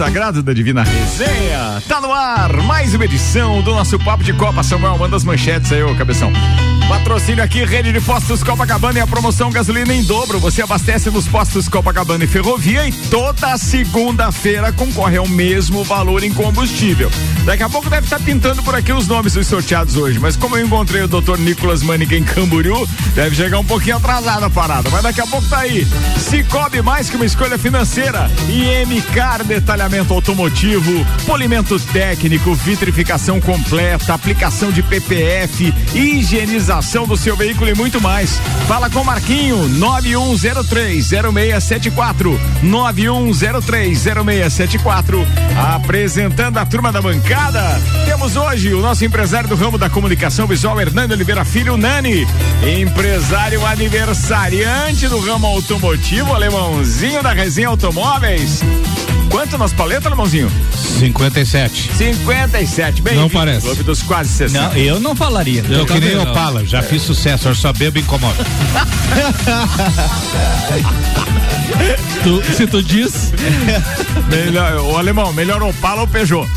sagrado da Divina Resenha. Tá no ar, mais uma edição do nosso Papo de Copa. Samuel, manda as manchetes aí, ô cabeção. Patrocínio aqui, Rede de Postos Copacabana e a promoção gasolina em dobro. Você abastece nos postos Copacabana e Ferrovia e toda segunda-feira concorre ao mesmo valor em combustível. Daqui a pouco deve estar pintando por aqui os nomes dos sorteados hoje, mas como eu encontrei o Dr. Nicolas Manique em Camboriú, deve chegar um pouquinho atrasado a parada, mas daqui a pouco tá aí. Cicobi mais que uma escolha financeira MCAR detalhamento automotivo, polimento técnico, vitrificação completa, aplicação de PPF, higienização do seu veículo e muito mais. Fala com Marquinho, 91030674. 91030674. Apresentando a turma da bancada, temos hoje o nosso empresário do ramo da comunicação visual, Hernando Oliveira Filho Nani. Empresário aniversariante do ramo automotivo, alemãozinho da Resenha Automóveis. Quanto nas paletas, alemãozinho? 57. 57, bem. Não parece. Clube dos quase 60. Não, eu não falaria. Eu, eu que nem Opala, já é. fiz sucesso, eu só bebo e incomodo. tu, se tu diz. melhor, o alemão, melhor Opala ou Peugeot?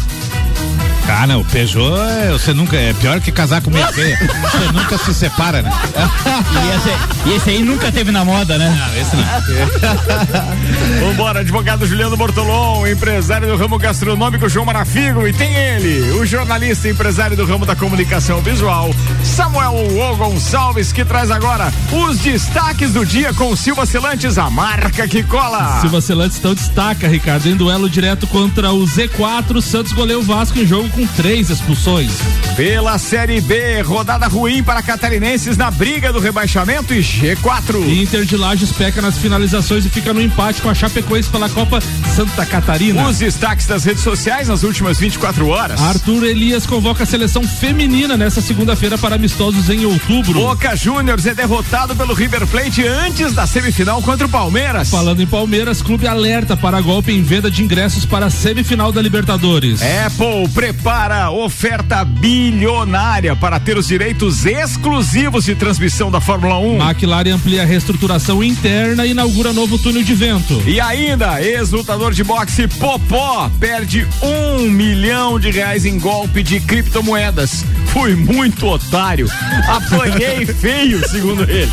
Ah, não, o Peugeot, é, você nunca, é pior que casar com minha feia. Você nunca se separa, né? E esse, e esse, aí nunca teve na moda, né? Não, esse não. Vambora, advogado Juliano Bortolom, empresário do ramo gastronômico João Marafigo, e tem ele, o jornalista e empresário do ramo da comunicação visual, Samuel O Gonçalves, que traz agora os destaques do dia com Silva Celantes, a marca que cola. Silva Celantes então destaca, Ricardo, em duelo direto contra o Z4, Santos goleou o Vasco em jogo com três expulsões. Pela Série B, rodada ruim para catarinenses na briga do rebaixamento e G4. Inter de Lages peca nas finalizações e fica no empate com a Chapecoense pela Copa Santa Catarina. Os destaques das redes sociais nas últimas 24 horas. Arthur Elias convoca a seleção feminina nesta segunda-feira para amistosos em outubro. Boca Juniors é derrotado pelo River Plate antes da semifinal contra o Palmeiras. Falando em Palmeiras, clube alerta para golpe em venda de ingressos para a semifinal da Libertadores. Apple prepara para oferta bilionária para ter os direitos exclusivos de transmissão da Fórmula 1. McLaren amplia a reestruturação interna e inaugura novo túnel de vento. E ainda, ex-lutador de boxe Popó perde um milhão de reais em golpe de criptomoedas. Fui muito otário. Apanhei feio, segundo ele.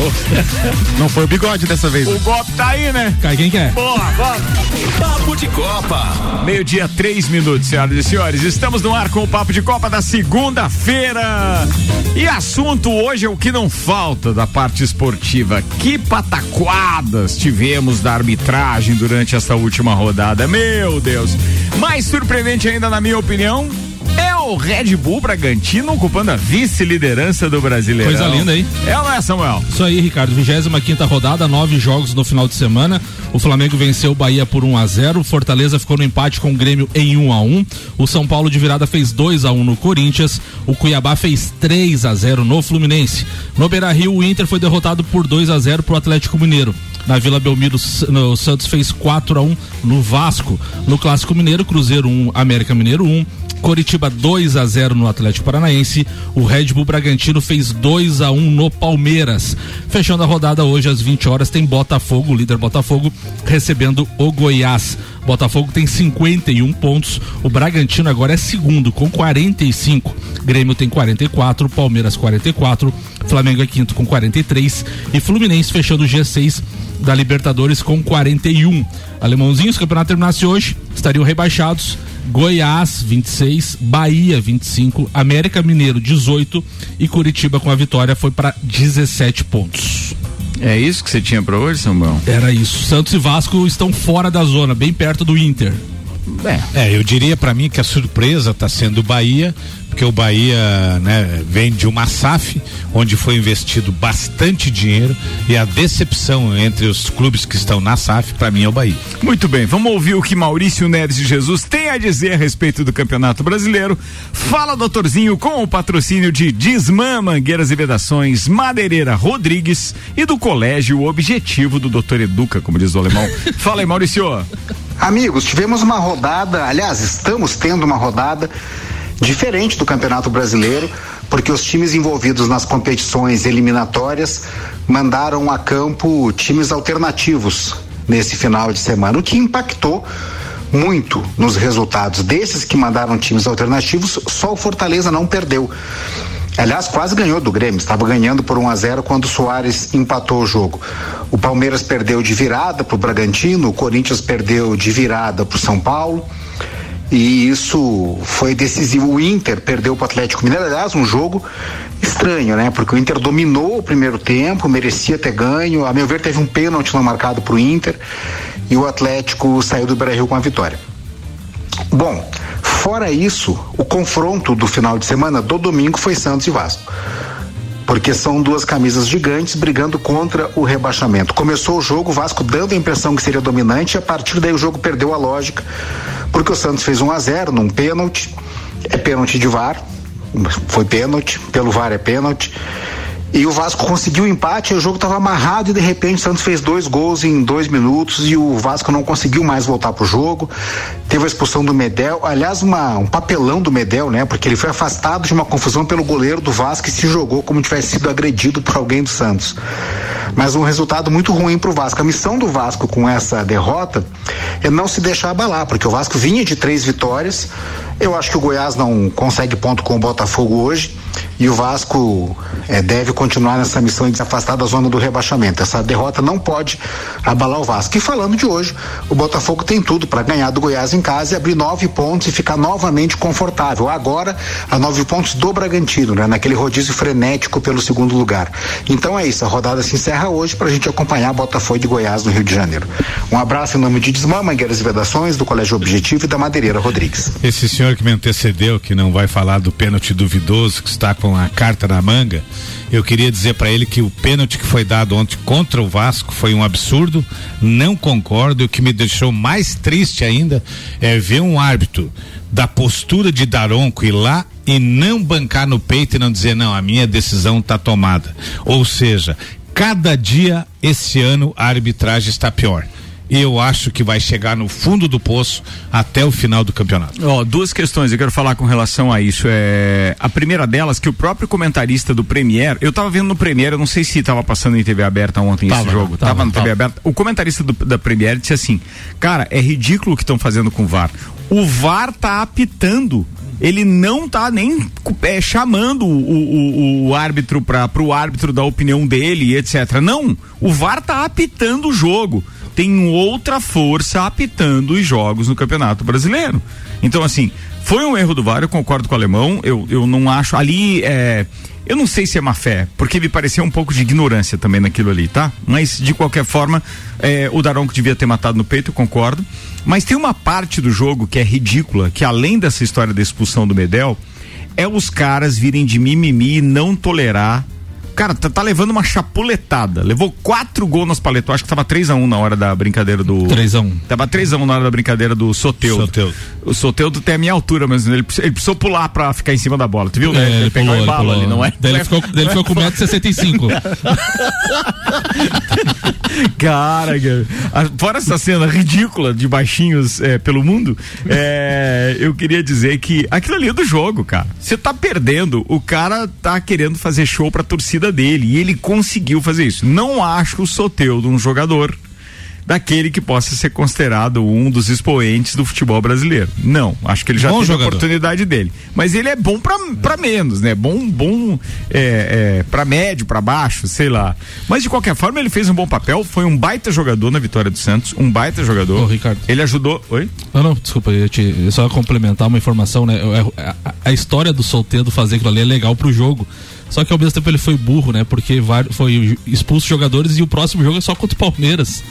Não foi o bigode dessa vez. O golpe tá aí, né? Cai quem quer. Boa, vamos. Papo de Copa. Meio-dia, três minutos, senhoras e senhores. Estamos no ar com o Papo de Copa da segunda-feira. E assunto hoje é o que não falta da parte esportiva. Que pataquadas tivemos da arbitragem durante essa última rodada. Meu Deus. Mais surpreendente ainda, na minha opinião, é o Red Bull Bragantino ocupando a vice-liderança do brasileiro. Coisa linda, hein? É ou não é, Samuel? Isso aí, Ricardo. 25 quinta rodada, nove jogos no final de semana. O Flamengo venceu o Bahia por 1 a 0 Fortaleza ficou no empate com o Grêmio em 1 a 1 O São Paulo de virada fez 2 a 1 no Corinthians. O Cuiabá fez 3 a 0 no Fluminense. No Beira Rio, o Inter foi derrotado por 2 a 0 pro Atlético Mineiro. Na Vila Belmiro, o Santos fez 4 a 1 no Vasco. No Clássico Mineiro, Cruzeiro 1, América Mineiro 1. Coritiba 2 a 0 no Atlético Paranaense. O Red Bull Bragantino fez 2 a 1 no Palmeiras. Fechando a rodada hoje às 20 horas tem Botafogo, líder Botafogo, recebendo o Goiás. Botafogo tem 51 pontos. O Bragantino agora é segundo com 45. Grêmio tem 44, Palmeiras 44, Flamengo é quinto com 43 e Fluminense fechando o G6 da Libertadores com 41. Alemãozinhos, o campeonato terminasse hoje, estariam rebaixados. Goiás 26, Bahia 25, América Mineiro 18 e Curitiba com a vitória foi para 17 pontos. É isso que você tinha para hoje, Samuel? Era isso. Santos e Vasco estão fora da zona, bem perto do Inter. É, é eu diria para mim que a surpresa está sendo o Bahia, porque o Bahia né, vem de uma SAF, onde foi investido bastante dinheiro e a decepção entre os clubes que estão na SAF, para mim, é o Bahia. Muito bem, vamos ouvir o que Maurício Neves de Jesus tem a dizer a respeito do Campeonato Brasileiro. Fala, doutorzinho, com o patrocínio de Disman Mangueiras e Vedações, Madeireira Rodrigues e do Colégio Objetivo do Doutor Educa, como diz o alemão. Fala aí, Maurício. Amigos, tivemos uma rodada, aliás, estamos tendo uma rodada diferente do Campeonato Brasileiro, porque os times envolvidos nas competições eliminatórias mandaram a campo times alternativos nesse final de semana, o que impactou muito nos resultados desses que mandaram times alternativos, só o Fortaleza não perdeu. Aliás, quase ganhou do Grêmio, estava ganhando por 1 a 0 quando o Soares empatou o jogo. O Palmeiras perdeu de virada para o Bragantino, o Corinthians perdeu de virada para o São Paulo. E isso foi decisivo. O Inter perdeu para o Atlético Mineiro, aliás, um jogo estranho, né? Porque o Inter dominou o primeiro tempo, merecia ter ganho. A meu ver, teve um pênalti não marcado para o Inter e o Atlético saiu do Brasil com a vitória. Bom, fora isso, o confronto do final de semana do domingo foi Santos e Vasco. Porque são duas camisas gigantes brigando contra o rebaixamento. Começou o jogo, o Vasco dando a impressão que seria dominante, a partir daí o jogo perdeu a lógica, porque o Santos fez 1 a 0 num pênalti, é pênalti de VAR, foi pênalti, pelo VAR é pênalti. E o Vasco conseguiu o empate, o jogo estava amarrado e de repente o Santos fez dois gols em dois minutos e o Vasco não conseguiu mais voltar pro jogo. Teve a expulsão do Medel, aliás, uma, um papelão do Medel, né? Porque ele foi afastado de uma confusão pelo goleiro do Vasco e se jogou como tivesse sido agredido por alguém do Santos. Mas um resultado muito ruim pro Vasco. A missão do Vasco com essa derrota é não se deixar abalar, porque o Vasco vinha de três vitórias. Eu acho que o Goiás não consegue ponto com o Botafogo hoje e o Vasco é, deve continuar nessa missão de se afastar da zona do rebaixamento. Essa derrota não pode abalar o Vasco. E falando de hoje, o Botafogo tem tudo para ganhar do Goiás em casa e abrir nove pontos e ficar novamente confortável. Agora, a nove pontos do Bragantino, né? Naquele rodízio frenético pelo segundo lugar. Então é isso, a rodada se encerra hoje para a gente acompanhar Botafogo de Goiás no Rio de Janeiro. Um abraço em nome de Desmã, Mangueiras e Vedações, do Colégio Objetivo e da Madeireira Rodrigues. Esse senhor que me antecedeu, que não vai falar do pênalti duvidoso, que está com a carta na manga, eu queria dizer para ele que o pênalti que foi dado ontem contra o Vasco foi um absurdo, não concordo. O que me deixou mais triste ainda é ver um árbitro da postura de Daronco ir lá e não bancar no peito e não dizer, não, a minha decisão está tomada. Ou seja, cada dia esse ano a arbitragem está pior eu acho que vai chegar no fundo do poço até o final do campeonato. Ó, oh, duas questões eu quero falar com relação a isso. É a primeira delas que o próprio comentarista do Premier, eu tava vendo no Premier, eu não sei se tava passando em TV aberta ontem tava, esse jogo, tava, tava no tava. TV aberta. O comentarista do, da Premier disse assim: "Cara, é ridículo o que estão fazendo com o VAR. O VAR tá apitando ele não tá nem é, chamando o, o, o árbitro para o árbitro da opinião dele, etc. Não, o VAR tá apitando o jogo tem outra força apitando os jogos no Campeonato Brasileiro. Então, assim, foi um erro do VAR, eu concordo com o alemão. Eu, eu não acho. Ali é. Eu não sei se é má fé, porque me pareceu um pouco de ignorância também naquilo ali, tá? Mas, de qualquer forma, é, o Daronco devia ter matado no peito, eu concordo. Mas tem uma parte do jogo que é ridícula, que além dessa história da expulsão do Medel, é os caras virem de mimimi e não tolerar Cara, tá, tá, levando uma chapuletada. Levou quatro gols nas paletas. Acho que tava 3x1 um na hora da brincadeira do. 3x1. Um. Tava 3x1 um na hora da brincadeira do Soteudo. Soteudo. O Soteudo tem a minha altura, mas ele, ele precisou pular pra ficar em cima da bola. Tu viu, né? É, ele pegou pulou, embalo ali, não é? Daí ele ficou, ele ficou com 1,65m. cara, fora essa cena ridícula de baixinhos é, pelo mundo, é, eu queria dizer que aquilo ali é do jogo, cara. Você tá perdendo, o cara tá querendo fazer show pra torcida dele e ele conseguiu fazer isso. Não acho o Soteudo um jogador daquele que possa ser considerado um dos expoentes do futebol brasileiro. Não, acho que ele já bom teve jogador. a oportunidade dele. Mas ele é bom para menos, né? Bom, bom é, é, para médio, para baixo, sei lá. Mas de qualquer forma ele fez um bom papel, foi um baita jogador na vitória do Santos, um baita jogador. Ô, Ricardo. Ele ajudou. Oi? Não, não, desculpa, eu te eu só complementar uma informação, né? A, a, a história do Solteiro fazer aquilo ali é legal pro jogo. Só que ao mesmo tempo ele foi burro, né? Porque foi expulso jogadores e o próximo jogo é só contra o Palmeiras.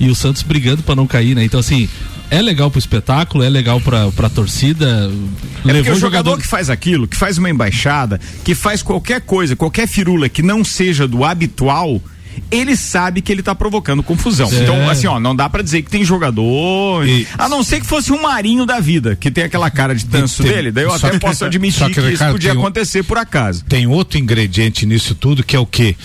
E o Santos brigando para não cair, né? Então, assim, é legal pro espetáculo, é legal pra, pra torcida. É levou o jogador, jogador que faz aquilo, que faz uma embaixada, que faz qualquer coisa, qualquer firula que não seja do habitual, ele sabe que ele tá provocando confusão. Então, assim, ó, não dá para dizer que tem jogador. E... A não ser que fosse um marinho da vida, que tem aquela cara de tanso tem... dele, daí eu até que... posso admitir que, que, isso podia acontecer por acaso. Tem outro ingrediente nisso tudo que é o quê?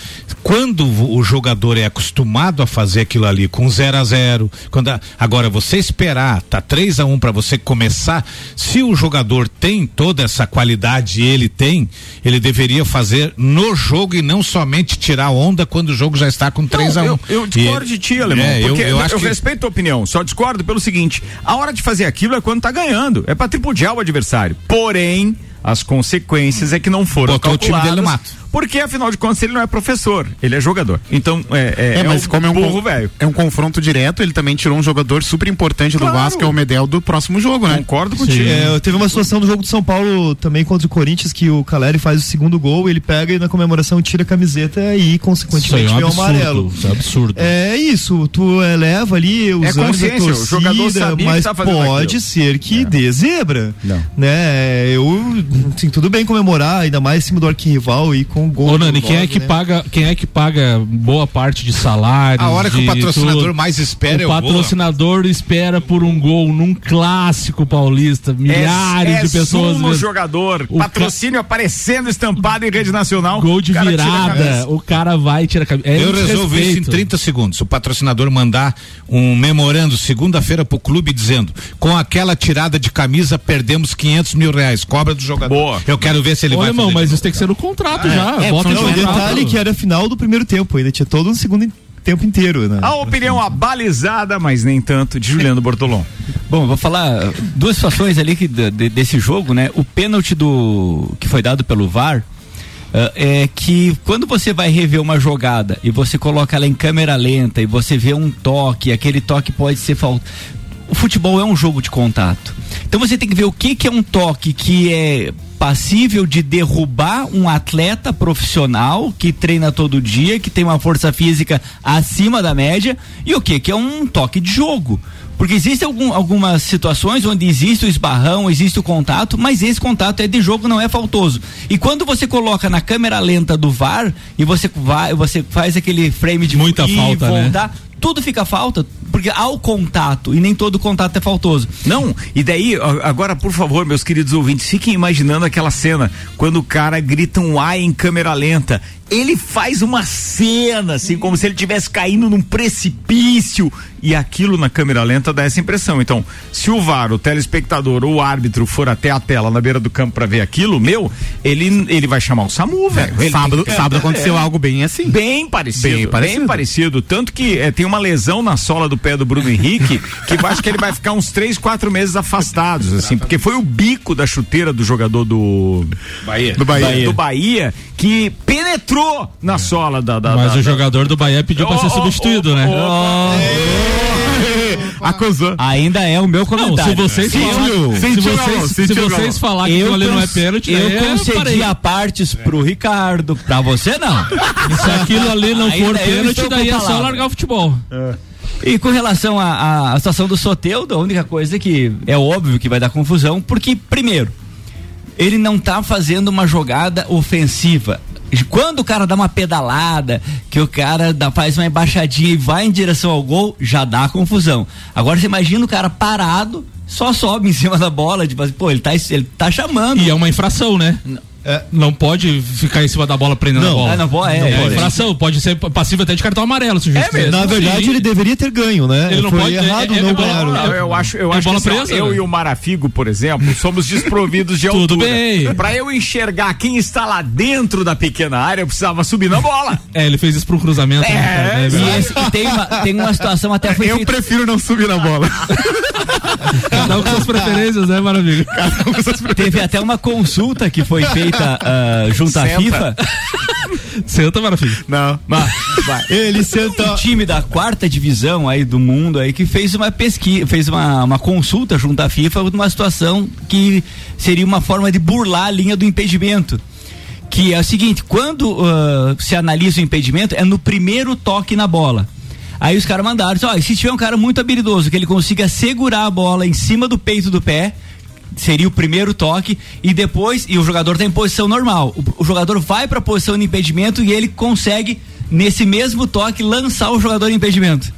Quando o jogador é acostumado a fazer aquilo ali com 0 a 0 quando a... agora você esperar, tá 3 a 1 um para você começar, se o jogador tem toda essa qualidade ele tem, ele deveria fazer no jogo e não somente tirar onda quando o jogo já estar com 3 a 1 eu, eu discordo E- de ti, Alemão. É, eu, porque eu acho que respeito a opinião, só discordo pelo seguinte: a hora de fazer aquilo é quando tá ganhando. É pra tripudiar o adversário. Porém, as consequências é que não foram Botou o time calculadas. dele no mato. Porque, afinal de contas, ele não é professor, ele é jogador. Então, é, é, É, mas um como é um, burro velho. é um confronto direto, ele também tirou um jogador super importante Claro. do Vasco, que é o Medel do próximo jogo, né? Concordo contigo. É, teve uma situação do jogo do São Paulo também contra o Corinthians que o Caleri faz o segundo gol, ele pega e na comemoração tira a camiseta e Isso consequentemente é um vê o amarelo. absurdo. Isso é absurdo. É isso, tu eleva ali os É consciência, o jogador torcida, sabia que mas tá pode aquilo. ser que dê zebra. Não. Né? Eu, assim, tudo bem comemorar, ainda mais em cima do arquirrival e com o gol. Ô Nani, quem é nove, que né? paga, quem é que paga boa parte de salário? A hora que o patrocinador tudo? mais espera é o o gol. patrocinador espera por um gol num clássico paulista, milhares é, de pessoas sumo jogador, O patrocínio aparecendo estampado em rede nacional. Gol de cara virada, o cara vai e tira a cabeça. É Eu resolvo isso em desrespeito. 30 segundos. O patrocinador mandar um memorando segunda-feira pro clube dizendo: com aquela tirada de camisa perdemos 500 mil reais. Cobra do jogador. Boa. Eu quero ver se ele Ô, vai. irmão, mas isso tem que ser no contrato já. É, Bota o detalhe que era final do primeiro tempo, ainda tinha todo um segundo tempo inteiro, né? A opinião abalizada, mas nem tanto, de Juliano Bortolom. Bom, vou falar duas situações ali que, de- de- desse jogo, né? O pênalti do que foi dado pelo VAR ah, é que quando você vai rever uma jogada e você coloca ela em câmera lenta e você vê um toque, aquele toque pode ser falta. O futebol é um jogo de contato. Então você tem que ver o que, que é um toque que é passível de derrubar um atleta profissional que treina todo dia, que tem uma força física acima da média, e o que que é um toque de jogo. Porque existem algum- algumas situações onde existe o esbarrão, existe o contato, mas esse contato é de jogo, não é faltoso. E quando você coloca na câmera lenta do VAR e você vai, você faz aquele frame de Muita falta, né? voltar, tudo fica falta, porque há o contato e nem todo contato é faltoso. Não, e daí, agora, por favor, meus queridos ouvintes, fiquem imaginando aquela cena quando o cara grita um ai em câmera lenta. Ele faz uma cena, assim, como se ele estivesse caindo num precipício. E aquilo na câmera lenta dá essa impressão. Então, se o VAR, o telespectador ou o árbitro for até a tela na beira do campo pra ver aquilo, meu, ele, ele vai chamar o SAMU, velho. Ele Sábado, sábado aconteceu É. algo bem assim. Bem parecido, Bem bem parecido. parecido. Tanto que eh, tem uma lesão na sola do pé do Bruno Henrique, que eu acho que ele vai ficar uns três, quatro meses afastados, assim, porque foi o bico da chuteira do jogador do Bahia. Do Bahia. do Bahia que penetrou na sola da. da Mas da- o jogador do Bahia pediu pra Ô, ser ô, substituído, ô, né? Acusou. Ainda é o meu Não, comentário. se vocês Sentiu, falarem, se vocês, se vocês Galvão. falar que aquilo ali não é pênalti, eu é, concedi a partes pro Ricardo, pra você não. Se aquilo ali não Ainda for pênalti, daí é só largar o futebol. E com relação à- situação do Soteudo, a única coisa que é óbvio que vai dar confusão, porque, primeiro, ele não tá fazendo uma jogada ofensiva. Quando o cara dá uma pedalada, que o cara dá, faz uma embaixadinha e vai em direção ao gol, já dá confusão. Agora você imagina o cara parado, só sobe em cima da bola, tipo assim, pô, ele tá, ele tá chamando. E é uma infração, né? Não pode ficar em cima da bola prendendo Não. a bola. Ah, não pode, é, é, é. infração, pode ser passivo até de cartão amarelo, se o juiz quiser. Na verdade, Sim. ele deveria ter ganho, né? Ele não Foi pode- errado é- é- não é bola- ganhar. Não, eu acho, eu É acho bola que assim, presa, eu né? e o Marafigo, por exemplo, somos desprovidos de Tudo altura. bem. Pra eu enxergar quem está lá dentro da pequena área, eu precisava subir na bola. É, ele fez isso pro cruzamento. né, É, cara? É E, esse- e tem, uma, tem uma situação até foi Eu feita- prefiro não subir na bola. Cada um com suas preferências, né, maravilha? Teve até uma consulta que foi feita ah, junto à Senta. FIFA. Senta, maravilha. Não. Ele Um senta. time da quarta divisão aí do mundo aí que fez uma pesquisa, fez uma, uma consulta junto à FIFA numa situação que seria uma forma de burlar a linha do impedimento. Que é o seguinte, quando ah, se analisa o impedimento, é no primeiro toque na bola. Aí os caras mandaram, ó, se tiver um cara muito habilidoso, que ele consiga segurar a bola em cima do peito do pé, seria o primeiro toque e depois e o jogador tá em posição normal. O, o jogador vai para a posição de impedimento e ele consegue nesse mesmo toque lançar o jogador em impedimento.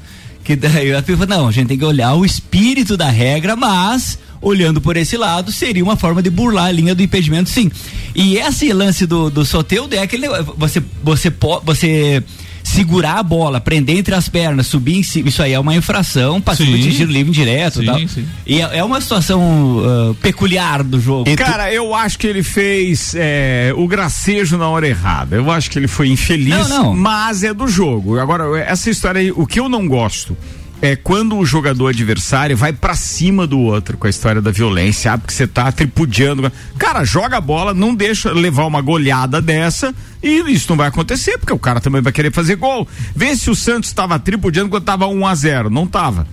Que daí a FIFA não, a gente tem que olhar o espírito da regra, mas olhando por esse lado seria uma forma de burlar a linha do impedimento, sim. E esse lance do do Soteudo é aquele você você você segurar a bola, prender entre as pernas, subir em cima, isso aí é uma infração passiva Sim. de tiro livre indireto Sim, e tal. sim. E é, é uma situação ah, peculiar do jogo. Cara, eu acho que ele fez é, o gracejo na hora errada. Eu acho que ele foi infeliz, Não, não. mas é do jogo. Agora, essa história aí, o que eu não gosto é quando o jogador adversário vai pra cima do outro com a história da violência, ah, porque você tá tripudiando. Cara, joga a bola, não deixa levar uma goleada dessa e isso não vai acontecer, porque o cara também vai querer fazer gol. Vê se o Santos tava tripudiando quando tava 1 a 0 Não tava.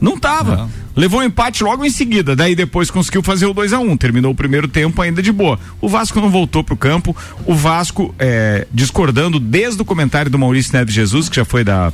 Não tava. Levou um empate logo em seguida, daí depois conseguiu fazer o 2 a 1 Terminou o primeiro tempo ainda de boa. O Vasco não voltou pro campo. O Vasco, é, discordando desde o comentário do Maurício Neves Jesus, que já foi da.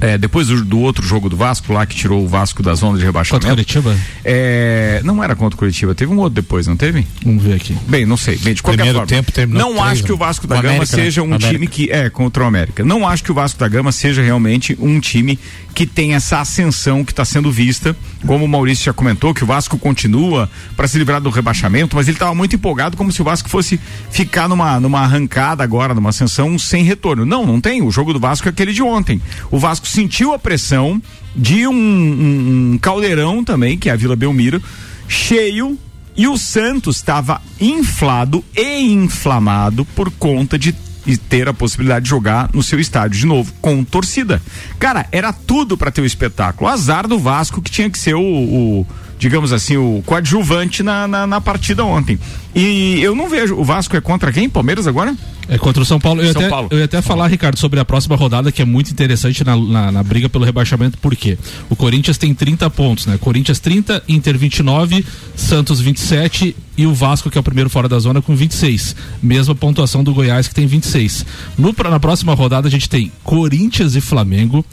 É, depois do, do outro jogo do Vasco, lá que tirou o Vasco da zona de rebaixamento. Contra o Curitiba? É, não era contra o Curitiba, teve um outro depois, não teve? Vamos ver aqui. Bem, não sei. Bem, de qualquer Primeiro forma. tempo terminou não três, acho que né? o Vasco da O Gama América, né? seja um América. time que é contra o América. Não acho que o Vasco da Gama seja realmente um time que tem essa ascensão que está sendo vista, como o Maurício já comentou, que o Vasco continua para se livrar do rebaixamento, mas ele estava muito empolgado como se o Vasco fosse ficar numa numa arrancada agora, numa ascensão sem retorno. Não, não tem. O jogo do Vasco é aquele de ontem. O Vasco sentiu a pressão de um, um- um caldeirão também, que é a Vila Belmiro, cheio e o Santos estava inflado e inflamado por conta de e ter a possibilidade de jogar no seu estádio de novo com torcida. Cara, era tudo para ter o espetáculo. Azar do Vasco que tinha que ser o, o, digamos assim, o coadjuvante na, na, na partida ontem. E eu não vejo. O Vasco é contra quem? Palmeiras agora? É contra o São Paulo. Eu, São até, Paulo. eu ia até falar, Ricardo, sobre a próxima rodada, que é muito interessante na, na, na briga pelo rebaixamento, por quê? O Corinthians tem 30 pontos, né? Corinthians 30, Inter 29, Santos 27 e o Vasco, que é o primeiro fora da zona, com 26. Mesma pontuação do Goiás, que tem 26. No, na próxima rodada, a gente tem Corinthians e Flamengo.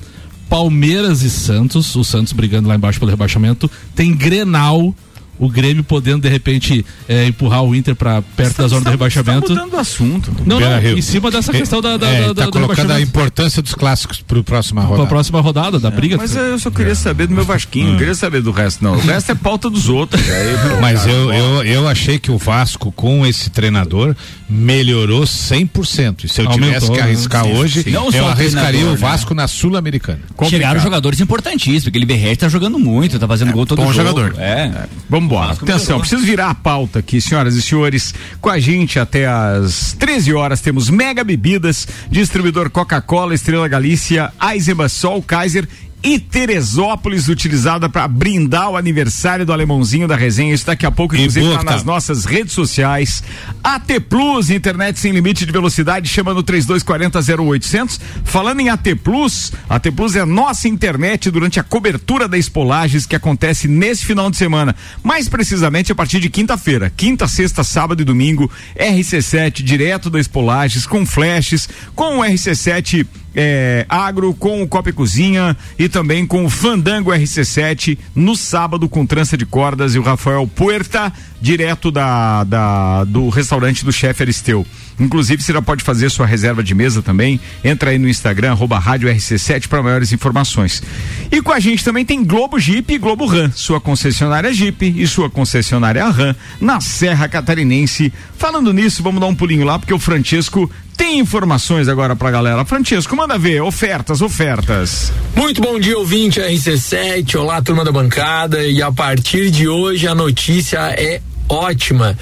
Palmeiras e Santos, o Santos brigando lá embaixo pelo rebaixamento, tem Grenal, o Grêmio podendo de repente eh, empurrar o Inter para perto da zona do rebaixamento. Tá mudando o assunto. Não, não, em cima dessa questão da, da, é, da, tá da- do colocando a importância dos clássicos para a próxima Pra rodada. próxima rodada da briga. Mas eu só queria saber do meu Vasquinho, não queria saber do resto, não. O resto é pauta dos outros. Aí, pô, Mas cara, eu, eu, eu achei que o Vasco, com esse treinador, melhorou 100%. E se eu Aumentou, tivesse que né? arriscar Sim, hoje, sim. Eu arriscaria o Vasco na Sul-Americana. Chegaram jogadores importantíssimos, porque ele Verret tá jogando muito, tá fazendo gol todo bom jogo. jogador. É. Vambora. Vasco Atenção, melhorou. preciso virar a pauta aqui, senhoras e senhores. Com a gente até às 13 horas temos Mega Bebidas, distribuidor Coca-Cola, Estrela Galícia, Eisenbach Sol, Kaiser e Teresópolis, utilizada para brindar o aniversário do alemãozinho da resenha. Isso daqui a pouco, inclusive, boa tá tá. nas nossas redes sociais. AT Plus, internet sem limite de velocidade, chama no 3240 0800. Falando em AT Plus, AT Plus é nossa internet durante a cobertura da Espolages que acontece nesse final de semana. Mais precisamente a partir de quinta-feira. Quinta, sexta, sábado e domingo, RC7 direto da Espolages, com flashes, com o RC7 é, Agro, com o Copa e Cozinha e também com o Fandango RC7 no sábado com trança de cordas e o Rafael Puerta, direto da, da- do restaurante do chefe Aristeu. Inclusive, você já pode fazer sua reserva de mesa também. Entra aí no Instagram, arroba rádio RC7 para maiores informações. E com a gente também tem Globo Jeep e Globo Ram, sua concessionária Jeep e sua concessionária Ram na Serra Catarinense. Falando nisso, vamos dar um pulinho lá, porque o Francesco tem informações agora pra galera. Francesco, manda ver, ofertas, ofertas. Muito bom dia, ouvinte RC7. Olá, turma da bancada. E a partir de hoje a notícia é ótima.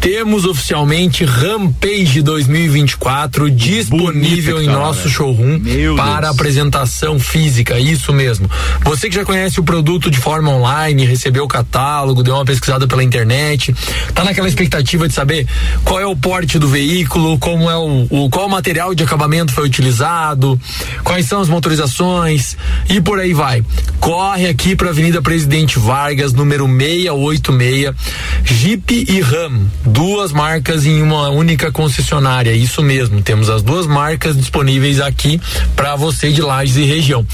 Temos oficialmente Rampage 2024 disponível em tá nosso showroom Meu para Deus. apresentação física. Isso mesmo. Você que já conhece o produto de forma online, recebeu o catálogo, deu uma pesquisada pela internet, tá naquela expectativa de saber qual é o porte do veículo, como é o, o qual material de acabamento foi utilizado, quais são as motorizações e por aí vai. Corre aqui para Avenida Presidente Vargas, número 686, Jeep e Ram, duas marcas em uma única concessionária. Isso mesmo, temos as duas marcas disponíveis aqui para você de Lages e região.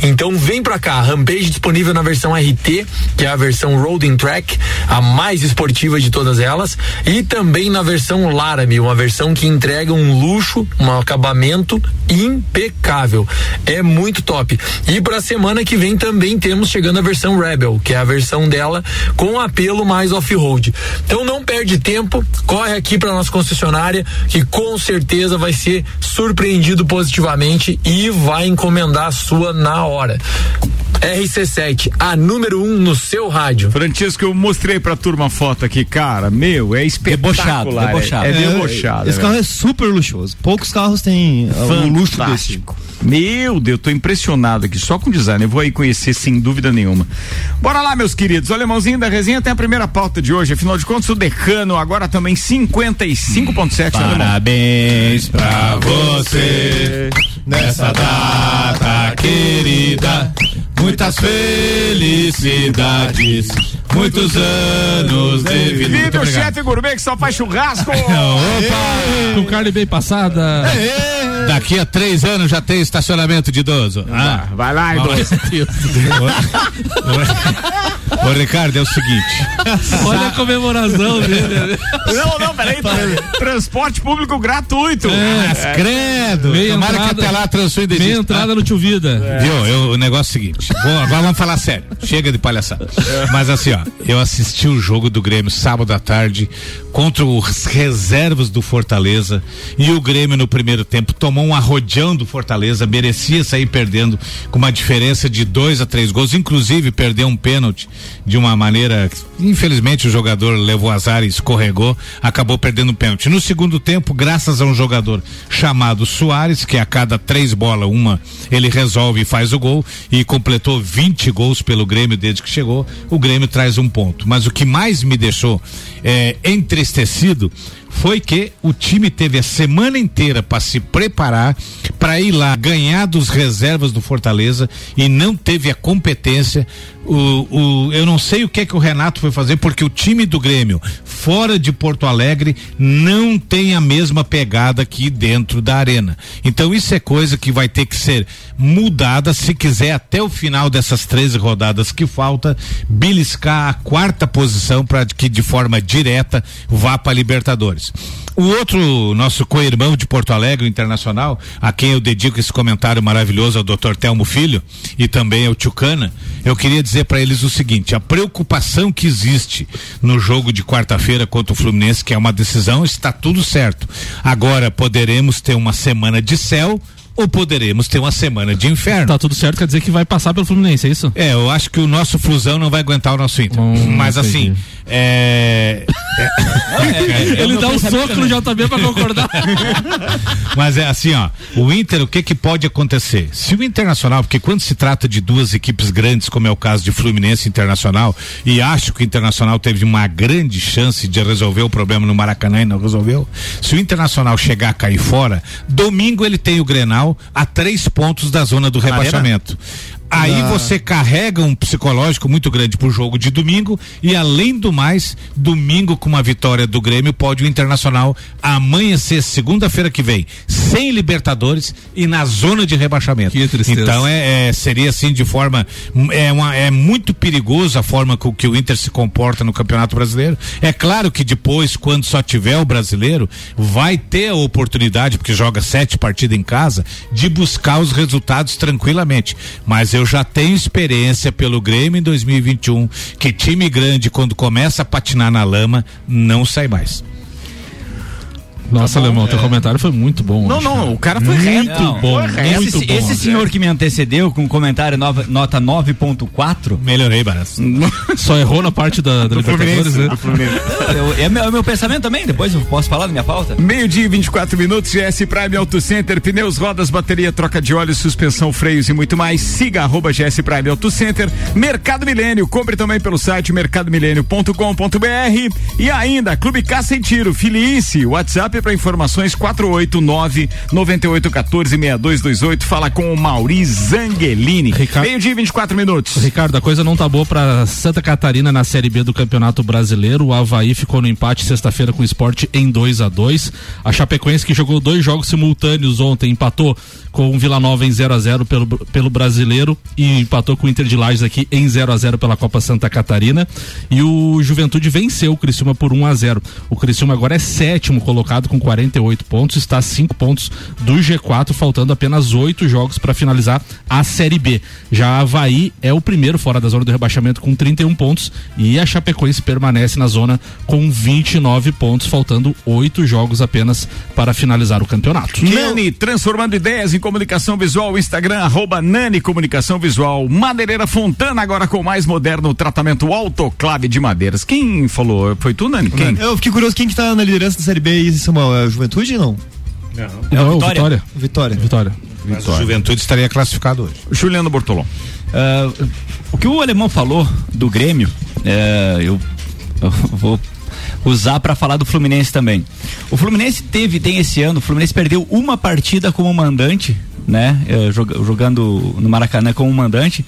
Então vem pra cá, Rampage disponível na versão RT, que é a versão Roading Track, a mais esportiva de todas elas, e também na versão Laramie, uma versão que entrega um luxo, um acabamento impecável. É muito top. E pra semana que vem também temos chegando a versão Rebel, que é a versão dela com apelo mais off-road. Então não perde tempo, corre aqui para nossa concessionária que com certeza vai ser surpreendido positivamente e vai encomendar a sua na hora. RC7, a número 1 um no seu rádio. Francisco, eu mostrei pra turma a foto aqui, cara. Meu, é espetacular. Debochado, debochado. É, é É, debochado. Esse é carro é super luxuoso. Poucos carros têm uh, o luxo desse. Fantástico. Meu Deus, tô impressionado aqui só com o design. Eu vou aí conhecer sem dúvida nenhuma. Bora lá, meus queridos. O alemãozinho da resenha tem a primeira pauta de hoje. Afinal de contas, o decano agora também 55.7. alemão. Parabéns pra você nessa data querida. Muitas felicidades, muitos anos de vida. Vive o chefe gourmet que só faz churrasco. Com carne bem passada. Daqui a três anos já tem estacionamento de idoso. Ah, Vai lá, idoso. Ô, Ricardo, é o seguinte. Olha a comemoração dele. Não, não, peraí. tra- Transporte público gratuito. Mas credo. Meia Tomara entrada- que até lá Meia exista. entrada no Tio Vida. Viu? Eu, o negócio é o seguinte. vou- agora vamos falar sério. Chega de palhaçada. Mas assim, ó, eu assisti o jogo do Grêmio sábado à tarde contra os reservas do Fortaleza e o Grêmio no primeiro tempo tomou um arrodeão do Fortaleza, merecia sair perdendo com uma diferença de dois a três gols, inclusive perdeu um pênalti de uma maneira, infelizmente o jogador levou azar e escorregou, acabou perdendo o pênalti. No segundo tempo, graças a um jogador chamado Soares, que a cada três bolas, uma ele resolve e faz o gol e completou 20 gols pelo Grêmio desde que chegou, o Grêmio traz um ponto. Mas o que mais me deixou é, entristecido foi que o time teve a semana inteira para se preparar para ir lá ganhar dos reservas do Fortaleza e não teve a competência. O, o, eu não sei o que é que o Renato foi fazer porque o time do Grêmio fora de Porto Alegre não tem a mesma pegada aqui dentro da arena. Então isso é coisa que vai ter que ser mudada se quiser até o final dessas 13 rodadas que falta beliscar a quarta posição para que de forma direta vá para Libertadores. O outro nosso co-irmão de Porto Alegre, Internacional, a quem eu dedico esse comentário maravilhoso ao Dr. Telmo Filho e também ao Tchucana, eu queria dizer para eles o seguinte: a preocupação que existe no jogo de quarta-feira contra o Fluminense, que é uma decisão, está tudo certo. Agora poderemos ter uma semana de céu ou poderemos ter uma semana de inferno. Tá tudo certo, quer dizer que vai passar pelo Fluminense, é isso? É, eu acho que o nosso Flusão não vai aguentar o nosso Inter. Hum, Mas entendi. Assim, é. Ele dá um soco no JB pra concordar. Mas é assim, ó, o Inter, o que que pode acontecer? Se o Internacional, porque quando se trata de duas equipes grandes, como é o caso de Fluminense e Internacional, e acho que o Internacional teve uma grande chance de resolver o problema no Maracanã e não resolveu, se o Internacional chegar a cair fora, domingo ele tem o Grenal a três pontos da zona do rebaixamento. Aí você carrega um psicológico muito grande pro jogo de domingo e além do mais, domingo com uma vitória do Grêmio pode o Internacional amanhecer segunda-feira que vem sem Libertadores e na zona de rebaixamento. Que tristeza. Então é, é, seria assim de forma é, uma, é muito perigoso a forma com que o Inter se comporta no Campeonato Brasileiro. É claro que depois, quando só tiver o brasileiro, vai ter a oportunidade, porque joga sete partidas em casa, de buscar os resultados tranquilamente. Mas eu já tenho experiência pelo Grêmio em 2021, que time grande, quando começa a patinar na lama, não sai mais. Nossa, Alemão, teu comentário foi muito bom. Não, hoje, não, cara. o cara foi Muito reto. bom. Foi reto. Muito Esse, bom. esse senhor que me antecedeu com um comentário nova- nota 9.4, Melhorei, Baras. Só errou na parte da, da Libertadores, né? eu- é meu, é meu pensamento também, depois eu posso falar da minha pauta? Meio-dia e 24 minutos, GS Prime Auto Center, pneus, rodas, bateria, troca de óleo, suspensão, freios e muito mais. Siga arroba GS Prime Auto Center. Mercado Milênio, compre também pelo site mercadomilênio.com.br e ainda Clube Caça e Tiro, Filice, WhatsApp para informações 489 9814 6228. Fala com o Mauri Zangelini. Ricardo- Meio-dia e 24 minutos. Ricardo, a coisa não tá boa pra Santa Catarina na Série B do Campeonato Brasileiro. O Havaí ficou no empate sexta-feira com o esporte em 2 a 2 A Chapecoense, que jogou dois jogos simultâneos ontem, empatou com o Vila Nova em 0 a 0 pelo, pelo Brasileiro e empatou com o Inter de Lages aqui em 0 a 0 pela Copa Santa Catarina. E o Juventude venceu o Criciúma por 1 a 0 O Criciúma agora é sétimo colocado com 48 pontos, está a 5 pontos do G4, faltando apenas oito jogos para finalizar a Série B. Já Havaí é o primeiro fora da zona do rebaixamento com 31 pontos e a Chapecoense permanece na zona com 29 pontos, faltando oito jogos apenas para finalizar o campeonato. Nani, transformando ideias em comunicação visual, Instagram, arroba Nani Comunicação Visual. Madeireira Fontana, agora com o mais moderno tratamento autoclave de madeiras. Quem falou? Foi tu, Nani? Quem? Eu fiquei curioso quem que tá na liderança da Série B aí, Samuel? É a Juventude não? Não, Vitória. Vitória. Vitória. Vitória. Mas Juventude estaria classificado hoje. Juliano Bortolom. Ah, o que o alemão falou do Grêmio, é, eu, eu vou usar para falar do Fluminense também. O Fluminense teve, tem esse ano, o Fluminense perdeu uma partida como mandante, né? eh, joga- jogando no Maracanã como mandante,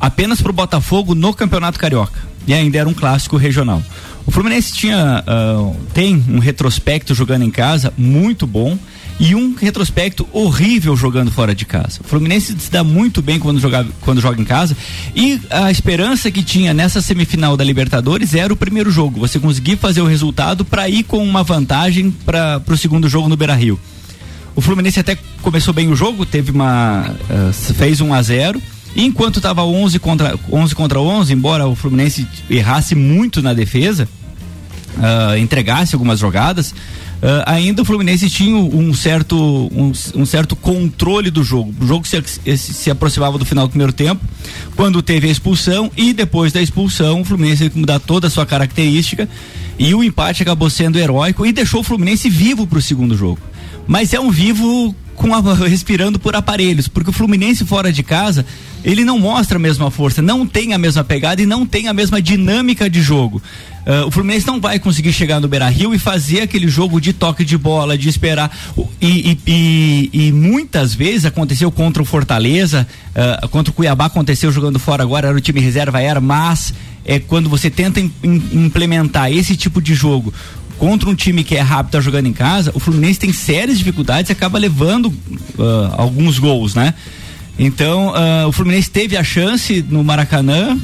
apenas pro Botafogo no Campeonato Carioca. E ainda era um clássico regional. O Fluminense tinha ah, tem um retrospecto jogando em casa muito bom e um retrospecto horrível jogando fora de casa. O Fluminense se dá muito bem quando joga, quando joga em casa e a esperança que tinha nessa semifinal da Libertadores era o primeiro jogo, você conseguir fazer o resultado para ir com uma vantagem para o segundo jogo no Beira-Rio. O Fluminense até começou bem o jogo, teve uma ah, fez 1 a 0 e enquanto estava 11 contra 11 contra 11, embora o Fluminense errasse muito na defesa, ah, entregasse algumas jogadas, ainda o Fluminense tinha um certo, um, um certo controle do jogo. O jogo se, se aproximava do final do primeiro tempo, quando teve a expulsão, e depois da expulsão, o Fluminense teve que mudar toda a sua característica, e o empate acabou sendo heróico e deixou o Fluminense vivo para o segundo jogo. Mas é um vivo com a, respirando por aparelhos, porque o Fluminense fora de casa, ele não mostra a mesma força, não tem a mesma pegada e não tem a mesma dinâmica de jogo. Ah, o Fluminense não vai conseguir chegar no Beira Rio e fazer aquele jogo de toque de bola, de esperar. E, e- e- e muitas vezes aconteceu contra o Fortaleza, ah, contra o Cuiabá aconteceu jogando fora agora, era o time reserva, era, mas é quando você tenta im- im- implementar esse tipo de jogo contra um time que é rápido tá jogando em casa, o Fluminense tem sérias dificuldades e acaba levando ah, alguns gols, né? Então, ah, o Fluminense teve a chance no Maracanã,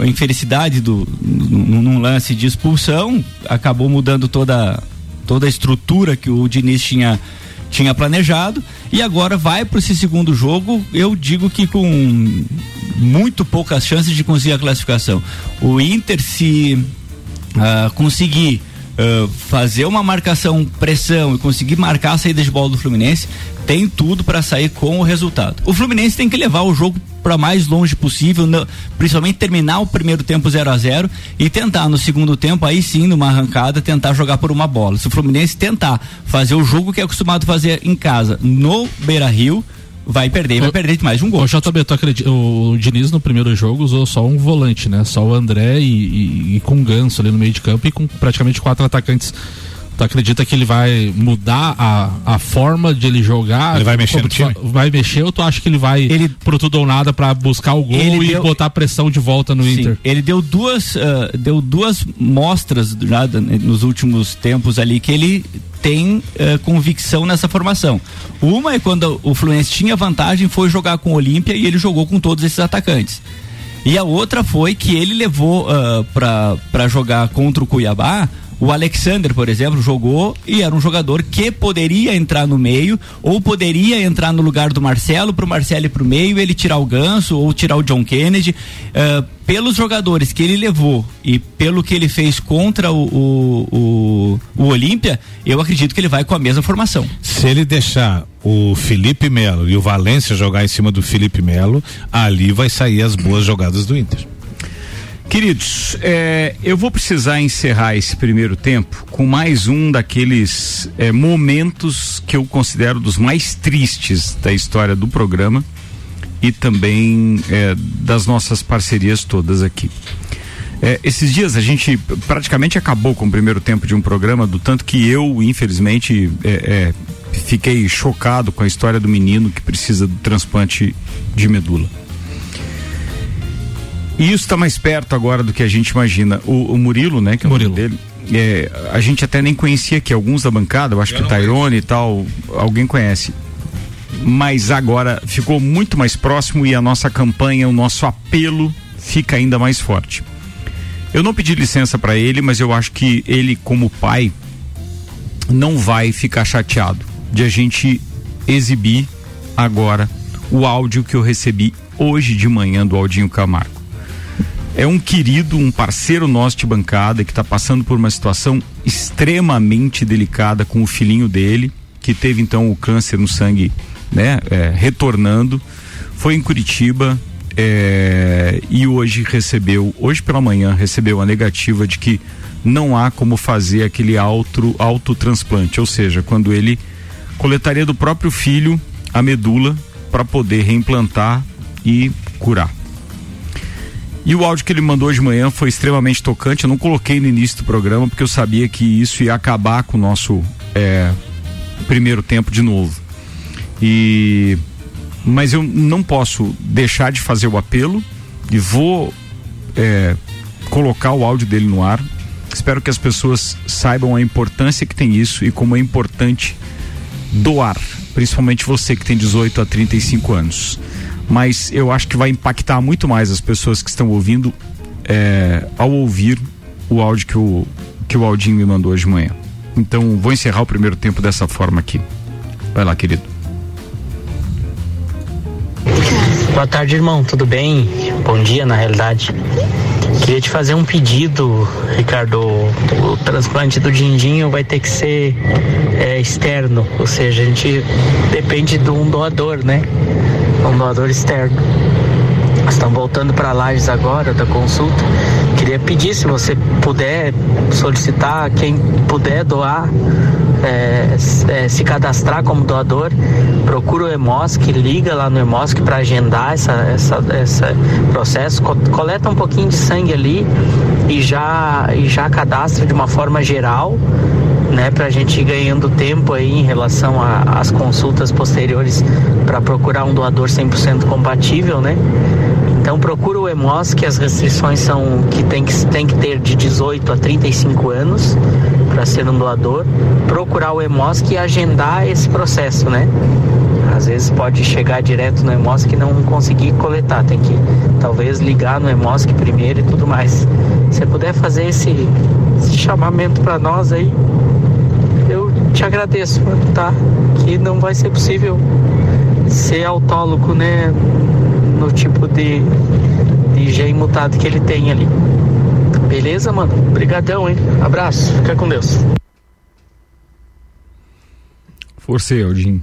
a infelicidade do, num, num lance de expulsão, acabou mudando toda, toda a estrutura que o Diniz tinha, tinha planejado. E agora vai para esse segundo jogo, eu digo que com muito poucas chances de conseguir a classificação. O Inter, se ah, conseguir ah, fazer uma marcação pressão e conseguir marcar a saída de bola do Fluminense, tem tudo para sair com o resultado. O Fluminense tem que levar o jogo para mais longe possível, não- principalmente terminar o primeiro tempo 0 a 0 e tentar no segundo tempo aí sim numa arrancada tentar jogar por uma bola. Se o Fluminense tentar fazer o jogo que é acostumado fazer em casa no Beira-Rio, vai perder, vai perder de mais de um gol. O JB, tu acredita, o Diniz no primeiro jogo usou só um volante, né? Só o André e, e- e com o Ganso ali no meio de campo e com praticamente quatro atacantes. Tu acredita que ele vai mudar a, a forma de ele jogar? Ele vai mexer no time? Vai mexer ou tu acha que ele vai Ele- pro tudo ou nada pra buscar o gol e deu- botar pressão de volta no Sim, Inter? ele deu duas, ah, deu duas mostras já da- nos últimos tempos ali que ele tem ah, convicção nessa formação. Uma é quando o Fluminense tinha vantagem, foi jogar com o Olímpia e ele jogou com todos esses atacantes. E a outra foi que ele levou uh, para jogar contra o Cuiabá. O Alexander, por exemplo, jogou e era um jogador que poderia entrar no meio ou poderia entrar no lugar do Marcelo, pro Marcelo ir pro meio, ele tirar o Ganso ou tirar o John Kennedy. Uh, pelos jogadores que ele levou e pelo que ele fez contra o, o, o, o Olímpia, eu acredito que ele vai com a mesma formação. Se ele deixar o Felipe Melo e o Valência jogar em cima do Felipe Melo, ali vai sair as boas jogadas do Inter. Queridos, é, eu vou precisar encerrar esse primeiro tempo com mais um daqueles é, momentos que eu considero dos mais tristes da história do programa e também é, das nossas parcerias todas aqui. É, esses dias a gente praticamente acabou com o primeiro tempo de um programa, do tanto que eu, infelizmente, é, é, fiquei chocado com a história do menino que precisa do transplante de medula. E isso está mais perto agora do que a gente imagina. O, o Murilo, né? Que é o nome Murilo. dele. é, a gente até nem conhecia que alguns da bancada, eu acho que o Tairone e tal, alguém conhece. Mas agora ficou muito mais próximo e a nossa campanha, o nosso apelo fica ainda mais forte. Eu não pedi licença para ele, mas eu acho que ele, como pai, não vai ficar chateado de a gente exibir agora o áudio que eu recebi hoje de manhã do Aldinho Camargo. É um querido, um parceiro nosso de bancada que está passando por uma situação extremamente delicada com o filhinho dele, que teve então o câncer no sangue, né, é, retornando. Foi em Curitiba é, e hoje recebeu, hoje pela manhã recebeu a negativa de que não há como fazer aquele auto, autotransplante, ou seja, quando ele coletaria do próprio filho a medula para poder reimplantar e curar. E o áudio que ele mandou de manhã foi extremamente tocante. Eu não coloquei no início do programa porque eu sabia que isso ia acabar com o nosso é, primeiro tempo de novo. E mas eu não posso deixar de fazer o apelo e vou é, colocar o áudio dele no ar. Espero que as pessoas saibam a importância que tem isso e como é importante doar, principalmente você que tem 18 a 35 anos mas eu acho que vai impactar muito mais as pessoas que estão ouvindo é, ao ouvir o áudio que o, que o Aldinho me mandou hoje de manhã. Então vou encerrar o primeiro tempo dessa forma aqui. Vai lá, querido. Boa tarde, irmão. Tudo bem? Bom dia, na realidade. Queria te fazer um pedido, Ricardo. O transplante do Dindinho vai ter que ser é, externo, ou seja, a gente depende de um doador, né? um doador externo. Estão voltando para Lages agora da consulta. Queria pedir se você puder solicitar, quem puder doar, é, é, se cadastrar como doador, procura o Emosc, liga lá no Emosc para agendar essa, essa, esse processo, coleta um pouquinho de sangue ali e já, e já cadastra de uma forma geral né, para a gente ir ganhando tempo aí em relação às consultas posteriores para procurar um doador 100% compatível, né? Então procura o EMOS, que as restrições são que tem que, tem que ter de 18 a 35 anos para ser um doador. Procurar o EMOS e agendar esse processo, né? Às vezes pode chegar direto no EMOSC e não conseguir coletar, tem que talvez ligar no EMOSC primeiro e tudo mais. Se puder fazer esse, esse chamamento para nós aí, eu te agradeço, tá? Que não vai ser possível ser autólogo, né? No tipo de, de gene mutado que ele tem ali. Beleza, mano? Obrigadão, hein? Abraço, fica com Deus. Força, Eldinho.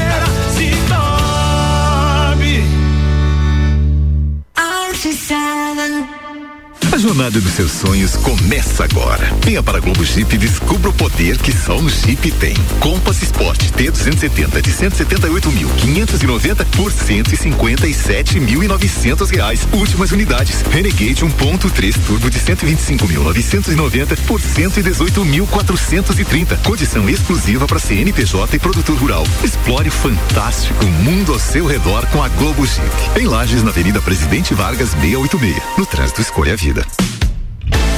47 A jornada dos seus sonhos começa agora. Venha para a Globo Jeep e descubra o poder que só o Jeep tem. Compass Sport T270 de 178.590 por 157.900 reais. Últimas unidades. Renegade 1.3 Turbo de 125.990 por 118.430. Condição exclusiva para CNPJ e produtor rural. Explore o fantástico mundo ao seu redor com a Globo Jeep. Em Lages, na Avenida Presidente Vargas 686. No trânsito escolha a vida. Ende.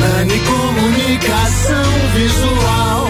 Nani Comunicação Visual.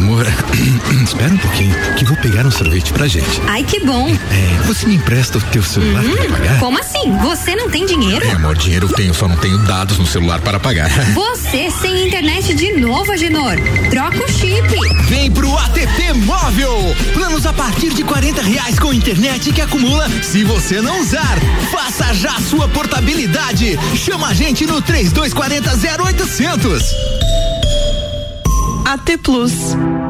Amor, espera um pouquinho, que vou pegar um sorvete pra gente. Ai, que bom. É, você me empresta o teu celular Hum, para pagar? Como assim? Você não tem dinheiro? É, amor, dinheiro eu tenho, só não tenho dados no celular para pagar. Você sem internet de novo, Agenor. Troca o chip. Vem pro ATP Móvel. Planos a partir de 40 reais com internet que acumula se você não usar. Faça já a sua portabilidade. Chama a gente no 3240 0800. AT Plus.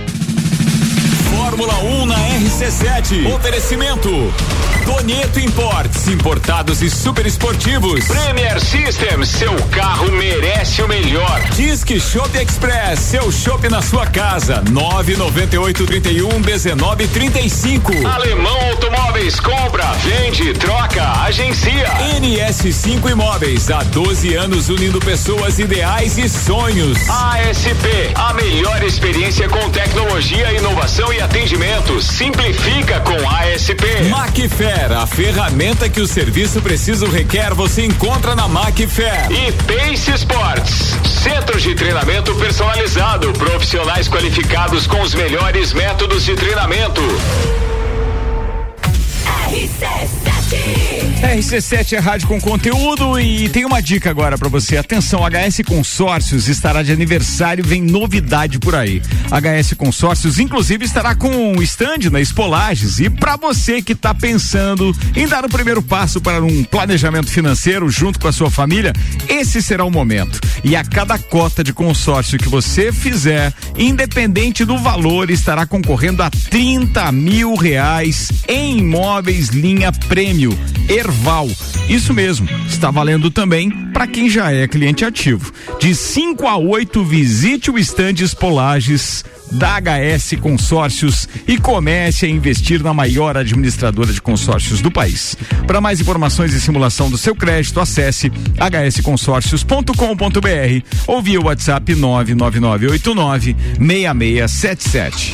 Fórmula 1 na RC7. Oferecimento. Donieto Imports, importados e super esportivos. Premier Systems, seu carro merece o melhor. Disque Shop Express, seu shopping na sua casa. 998 31 19 35. Alemão Automóveis, compra, vende, troca, agencia. NS5 Imóveis, há 12 anos unindo pessoas ideais e sonhos. ASP, a melhor experiência com tecnologia, inovação e atendimento. Simplifica com ASP. Macfair, a ferramenta que o serviço preciso requer, você encontra na Macfair. E Pace Sports, centro de treinamento personalizado, profissionais qualificados com os melhores métodos de treinamento. RC7 é rádio com conteúdo e tem uma dica agora pra você. Atenção, HS Consórcios estará de aniversário, vem novidade por aí. HS Consórcios, inclusive, estará com o stand na Espolages. E pra você que tá pensando em dar o primeiro passo para um planejamento financeiro junto com a sua família, esse será o momento. E a cada cota de consórcio que você fizer, independente do valor, estará concorrendo a 30 mil reais em imóveis linha prêmio. Erval. Isso mesmo, está valendo também para quem já é cliente ativo. De 5 a 8, visite o Estandes Polages da HS Consórcios e comece a investir na maior administradora de consórcios do país. Para mais informações e simulação do seu crédito, acesse hsconsórcios.com.br ou via WhatsApp 99989 6677.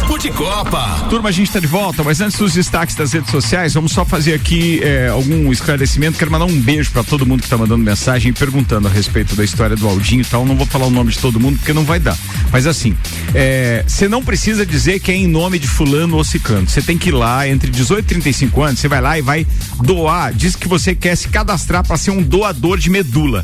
De Copa. Turma, a gente está de volta, mas antes dos destaques das redes sociais, vamos só fazer aqui eh, algum esclarecimento. Quero mandar um beijo para todo mundo que está mandando mensagem perguntando a respeito da história do Aldinho e tal. Não vou falar o nome de todo mundo porque não vai dar. Mas assim, você não precisa dizer que é em nome de fulano ou ciclano. Você tem que ir lá entre 18 e 35 anos, você vai lá e vai doar. Diz que você quer se cadastrar para ser um doador de medula.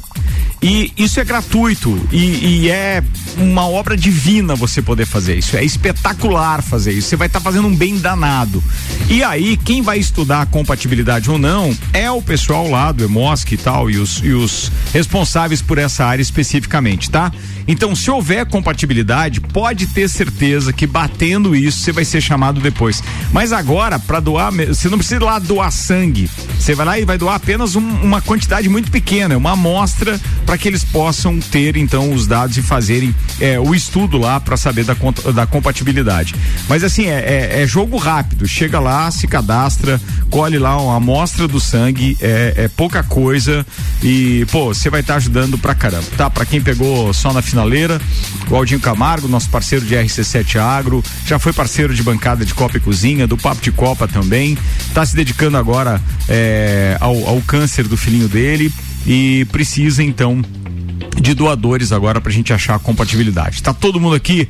E isso é gratuito e, e é uma obra divina você poder fazer isso. É espetacular fazer isso. Você vai estar fazendo um bem danado. E aí, quem vai estudar a compatibilidade ou não é o pessoal lá do EMOSC e tal, e os, e os responsáveis por essa área especificamente, tá? Então, se houver compatibilidade, pode ter certeza que batendo isso você vai ser chamado depois. Mas agora, para doar, você não precisa ir lá doar sangue. Você vai lá e vai doar apenas um- uma quantidade muito pequena, é uma amostra para que eles possam ter então os dados e fazerem é, o estudo lá para saber da, da compatibilidade. Mas assim, é, é- é jogo rápido. Chega lá, se cadastra, colhe lá uma amostra do sangue, é, é pouca coisa e, pô, você vai estar ajudando pra caramba, tá? Pra quem pegou só na finaleira, o Aldinho Camargo, nosso parceiro de RC7 Agro, já foi parceiro de bancada de Copa e Cozinha, do Papo de Copa também, tá se dedicando agora é, ao, ao câncer do filhinho dele e precisa então de doadores agora pra gente achar a compatibilidade. Tá todo mundo aqui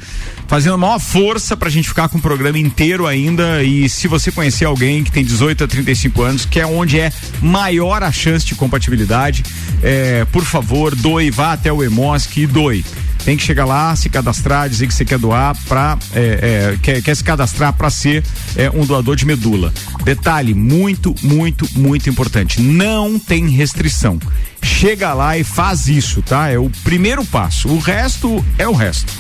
fazendo a maior força pra gente ficar com o programa inteiro ainda e se você conhecer alguém que tem 18 a 35 anos, que é onde é maior a chance de compatibilidade, é, por favor, doe, vá até o Emosc e doe. Tem que chegar lá, se cadastrar, dizer que você quer doar para é, é, quer, quer se cadastrar para ser é, um doador de medula. Detalhe muito, muito, muito importante. Não tem restrição. Chega lá e faz isso, tá? É o primeiro passo. O resto é o resto.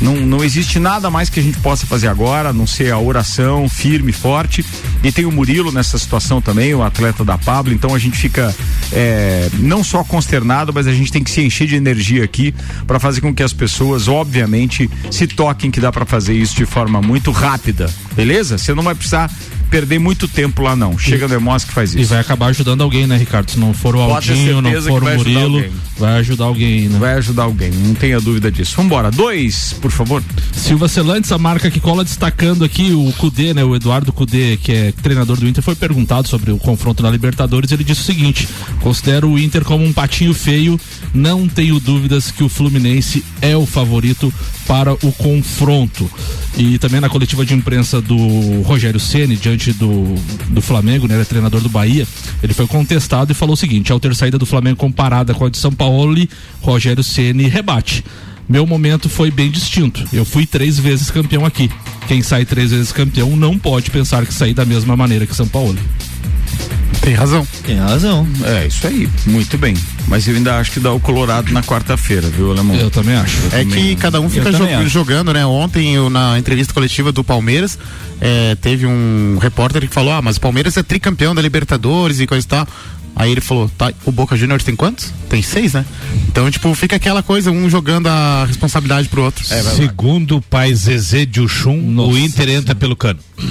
Não, não existe nada mais que a gente possa fazer agora, a não ser a oração firme, forte. E tem o Murilo nessa situação também, o atleta da Pablo. Então a gente fica é, não só consternado, mas a gente tem que se encher de energia aqui para fazer com que as pessoas, obviamente, se toquem que dá para fazer isso de forma muito rápida, beleza? Você não vai precisar perder muito tempo lá não. Chega no Emós que faz isso. E vai acabar ajudando alguém, né, Ricardo? Se não for o Pode Aldinho, não certeza que vai ajudar Murilo, alguém. vai ajudar alguém, né? Vai ajudar alguém, não tenha dúvida disso. Vambora, dois, por favor. Silva Celantes, a marca que cola destacando aqui o Cudê, né? O Eduardo Cudê, que é treinador do Inter, foi perguntado sobre o confronto na Libertadores. Ele disse o seguinte: considero o Inter como um patinho feio. Não tenho dúvidas que o Fluminense é o favorito para o confronto. E também na coletiva de imprensa do Rogério Ceni diante do, do Flamengo, né? Ele é treinador do Bahia. Ele foi contestado e falou o seguinte: ao ter saída do Flamengo comparada com a de São Paulo, Rogério Ceni rebate. Meu momento foi bem distinto. Eu fui três vezes campeão aqui. Quem sai três vezes campeão não pode pensar que sair da mesma maneira que São Paulo. Tem razão. Tem razão. É, isso aí. Muito bem. Mas eu ainda acho que dá o Colorado na quarta-feira, viu, Alemão? Eu também acho. É que cada um fica jo- jogando, né? Ontem, eu, na entrevista coletiva do Palmeiras, é, teve um repórter que falou: Ah, mas o Palmeiras é tricampeão da Libertadores e coisa e tal. Aí ele falou: tá, o Boca Juniors tem quantos? Tem seis, né? Então, tipo, fica aquela coisa, um jogando a responsabilidade pro outro. Segundo o pai Zezé de Uxum, o Inter entra pelo cano.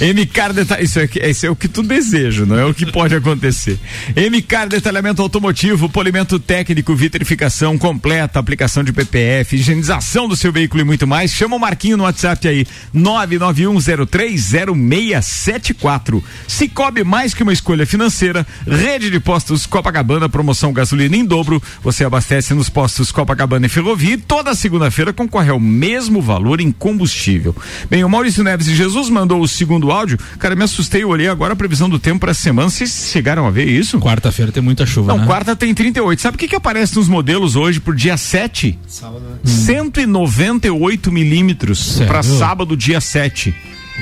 MCAR Detalhamento, isso é, isso é o que tu deseja, não é o que pode acontecer. MCAR Detalhamento Automotivo, polimento técnico, vitrificação completa, aplicação de PPF, higienização do seu veículo e muito mais. Chama o Marquinho no WhatsApp aí, 991030674. Cicobi mais que uma escolha financeira, rede de postos Copacabana, promoção gasolina em dobro. Você abastece nos postos Copacabana e Ferrovia e toda segunda-feira concorre ao mesmo valor em combustível. Bem, o Maurício Neves de Jesus mandou o segundo áudio. Cara, me assustei, eu olhei agora a previsão do tempo para essa semana. Vocês chegaram a ver isso? Quarta-feira tem muita chuva, Não, né? quarta tem 38. Sabe o que que aparece nos modelos hoje pro dia 7? Sábado. Hum. 198 milímetros para sábado, dia 7.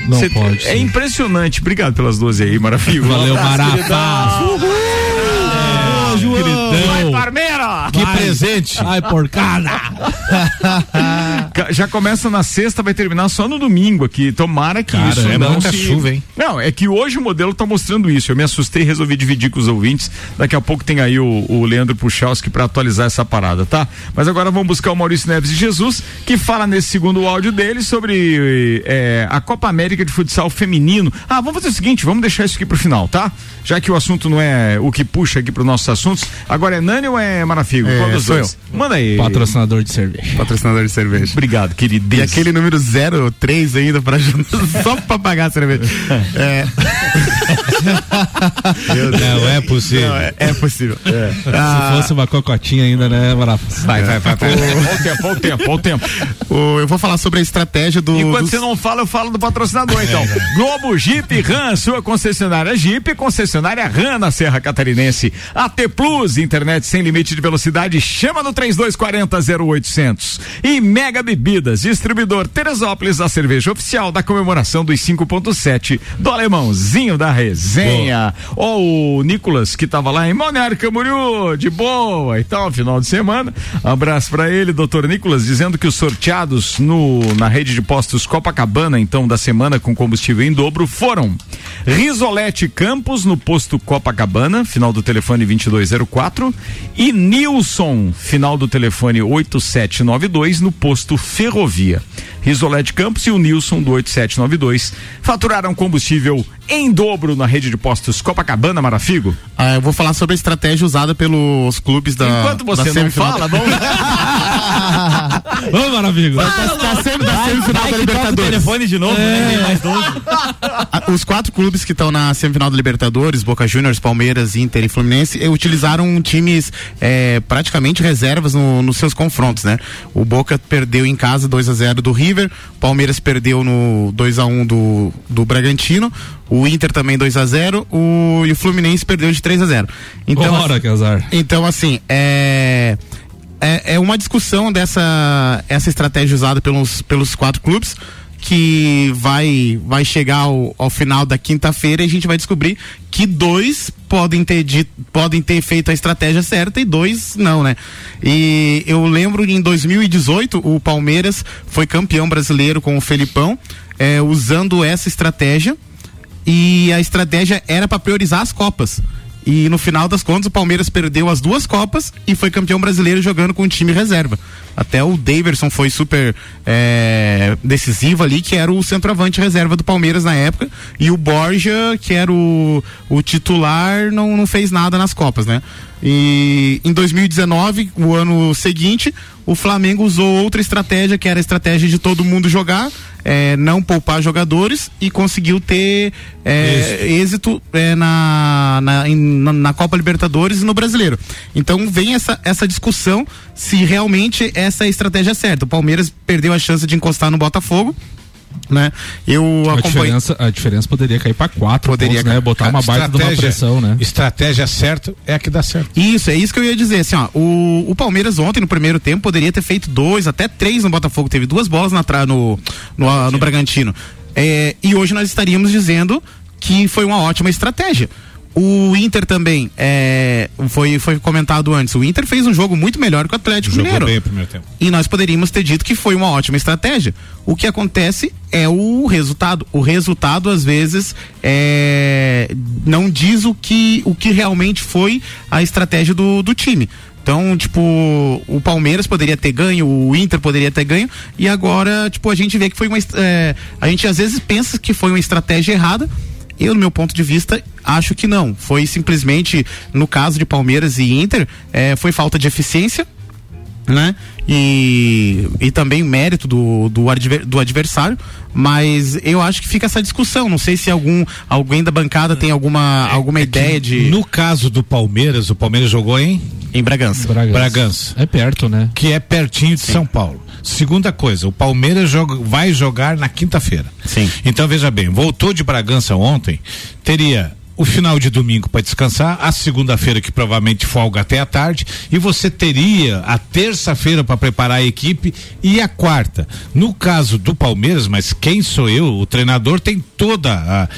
Não Cê- pode É ser. impressionante. Obrigado pelas 12 aí, maravilha. Valeu, Marafá. queridão. Vai, Parmeira! Que presente! Ai, porcada! Já começa na sexta, vai terminar só no domingo aqui. Tomara que Cara, isso é não muita se... chuva, hein? Não, é que hoje o modelo tá mostrando isso. Eu me assustei e resolvi dividir com os ouvintes. Daqui a pouco tem aí o, o Leandro Puchalski para atualizar essa parada, tá? Mas agora vamos buscar o Maurício Neves de Jesus, que fala nesse segundo áudio dele sobre é, a Copa América de Futsal Feminino. Ah, vamos fazer o seguinte, vamos deixar isso aqui pro final, tá? Já que o assunto não é o que puxa aqui pros nossos assuntos. Agora é Nani ou é Marafigo? É, Qual dos sou dois? Manda aí. Patrocinador de cerveja. Patrocinador de cerveja. Obrigado, querido. E aquele número 03 ainda ajudar, só pra pagar a cerveja. É. Não é possível. Não, é, é possível. Ah. Se fosse uma cocotinha ainda, né, Marafá? Vai, vai, vai. vai. Olha o tempo, olha o tempo, o tempo. O- eu vou falar sobre a estratégia do. Enquanto dos- você não fala, eu falo do patrocinador, então. Globo Jeep Ram, sua concessionária Jeep, concessionária Ram na Serra Catarinense. AT Plus, internet sem limite de velocidade, chama no 3240 0800. E Mega Bebidas, distribuidor Teresópolis, a cerveja oficial da comemoração dos 5.7 do Alemãozinho da resenha. Ó, o Nicolas, que tava lá em Balneário Camboriú, de boa e tal, final de semana. Abraço pra ele, doutor Nicolas, dizendo que os sorteados no, na rede de postos Copacabana, então, da semana com combustível em dobro, foram Risolete Campos, no posto Copacabana, final do telefone 2204, e Nilson, final do telefone 8792, no posto Ferrovia. Risolete Campos e o Nilson do 8792 faturaram combustível em dobro na rede de postos Copacabana, Marafigo. Ah, eu vou falar sobre a estratégia usada pelos clubes da. Enquanto você da não fala, vamos. Vamos, Maravigo. Tá, tá sendo da semifinal da Vai que toca o Libertadores. telefone de novo, né? Tem mais 12. Ah, Os quatro clubes que estão na semifinal da Libertadores, Boca Juniors, Palmeiras, Inter e Fluminense, eh, utilizaram times eh, praticamente reservas no- nos seus confrontos, né? O Boca perdeu em casa 2 a 0 do River, Palmeiras perdeu no 2 a 1 do, do Bragantino, o Inter também 2 a 0 o, e o Fluminense perdeu de 3 a 0 Então, Ora, que azar. então, assim, é, é, é uma discussão dessa essa estratégia usada pelos, pelos quatro clubes que vai, vai chegar ao, ao final da quinta-feira e a gente vai descobrir que dois podem ter, dito, podem ter feito a estratégia certa e dois não, né? E eu lembro em 2018 o Palmeiras foi campeão brasileiro com o Felipão é, usando essa estratégia e a estratégia era para priorizar as copas. E no final das contas, o Palmeiras perdeu as duas copas e foi campeão brasileiro jogando com o time reserva. Até o Daverson foi super é, decisivo ali, que era o centroavante reserva do Palmeiras na época. E o Borja, que era o, o titular, não, não fez nada nas copas, né? E em 2019, o ano seguinte, o Flamengo usou outra estratégia, que era a estratégia de todo mundo jogar, é, não poupar jogadores e conseguiu ter é, êxito é, na, na, em- na, na Copa Libertadores e no Brasileiro. Então vem essa, essa discussão se realmente essa é a estratégia certa. O Palmeiras perdeu a chance de encostar no Botafogo. Né? Eu A acompanho. diferença, a diferença poderia cair pra quatro Poderia pontos, né? Botar uma baita de uma pressão, né? Estratégia certa é a que dá certo. Isso, é isso que eu ia dizer. Assim, ó, o, o Palmeiras ontem, no primeiro tempo, poderia ter feito dois, até três no Botafogo. Teve duas bolas na tra- no, no, ah, no Bragantino. É, e hoje nós estaríamos dizendo que foi uma ótima estratégia. O Inter também, é, foi, foi comentado antes, o Inter fez um jogo muito melhor que o Atlético Jogou Mineiro. bem primeiro tempo. E nós poderíamos ter dito que foi uma ótima estratégia. O que acontece é o resultado. O resultado, às vezes, é, não diz o que, o que realmente foi a estratégia do, do time. Então, tipo, o Palmeiras poderia ter ganho, o Inter poderia ter ganho, e agora, tipo, a gente vê que foi uma. é, a gente às vezes pensa que foi uma estratégia errada. Eu, no meu ponto de vista, acho que não. Foi simplesmente, no caso de Palmeiras e Inter, é, foi falta de eficiência né? E, e também mérito do, do, adver- do adversário, mas eu acho que fica essa discussão. Não sei se algum alguém da bancada tem alguma, alguma ideia de. No caso do Palmeiras, o Palmeiras jogou em Em Bragança. Bragança. É perto, né? Que é pertinho de São Paulo. Segunda coisa, o Palmeiras joga- vai jogar na quinta-feira. Sim. Então veja bem, voltou de Bragança ontem, teria o final de domingo para descansar, a segunda-feira que provavelmente folga até a tarde, e você teria a terça-feira para preparar a equipe e a quarta. No caso do Palmeiras, mas quem sou eu? O treinador tem toda a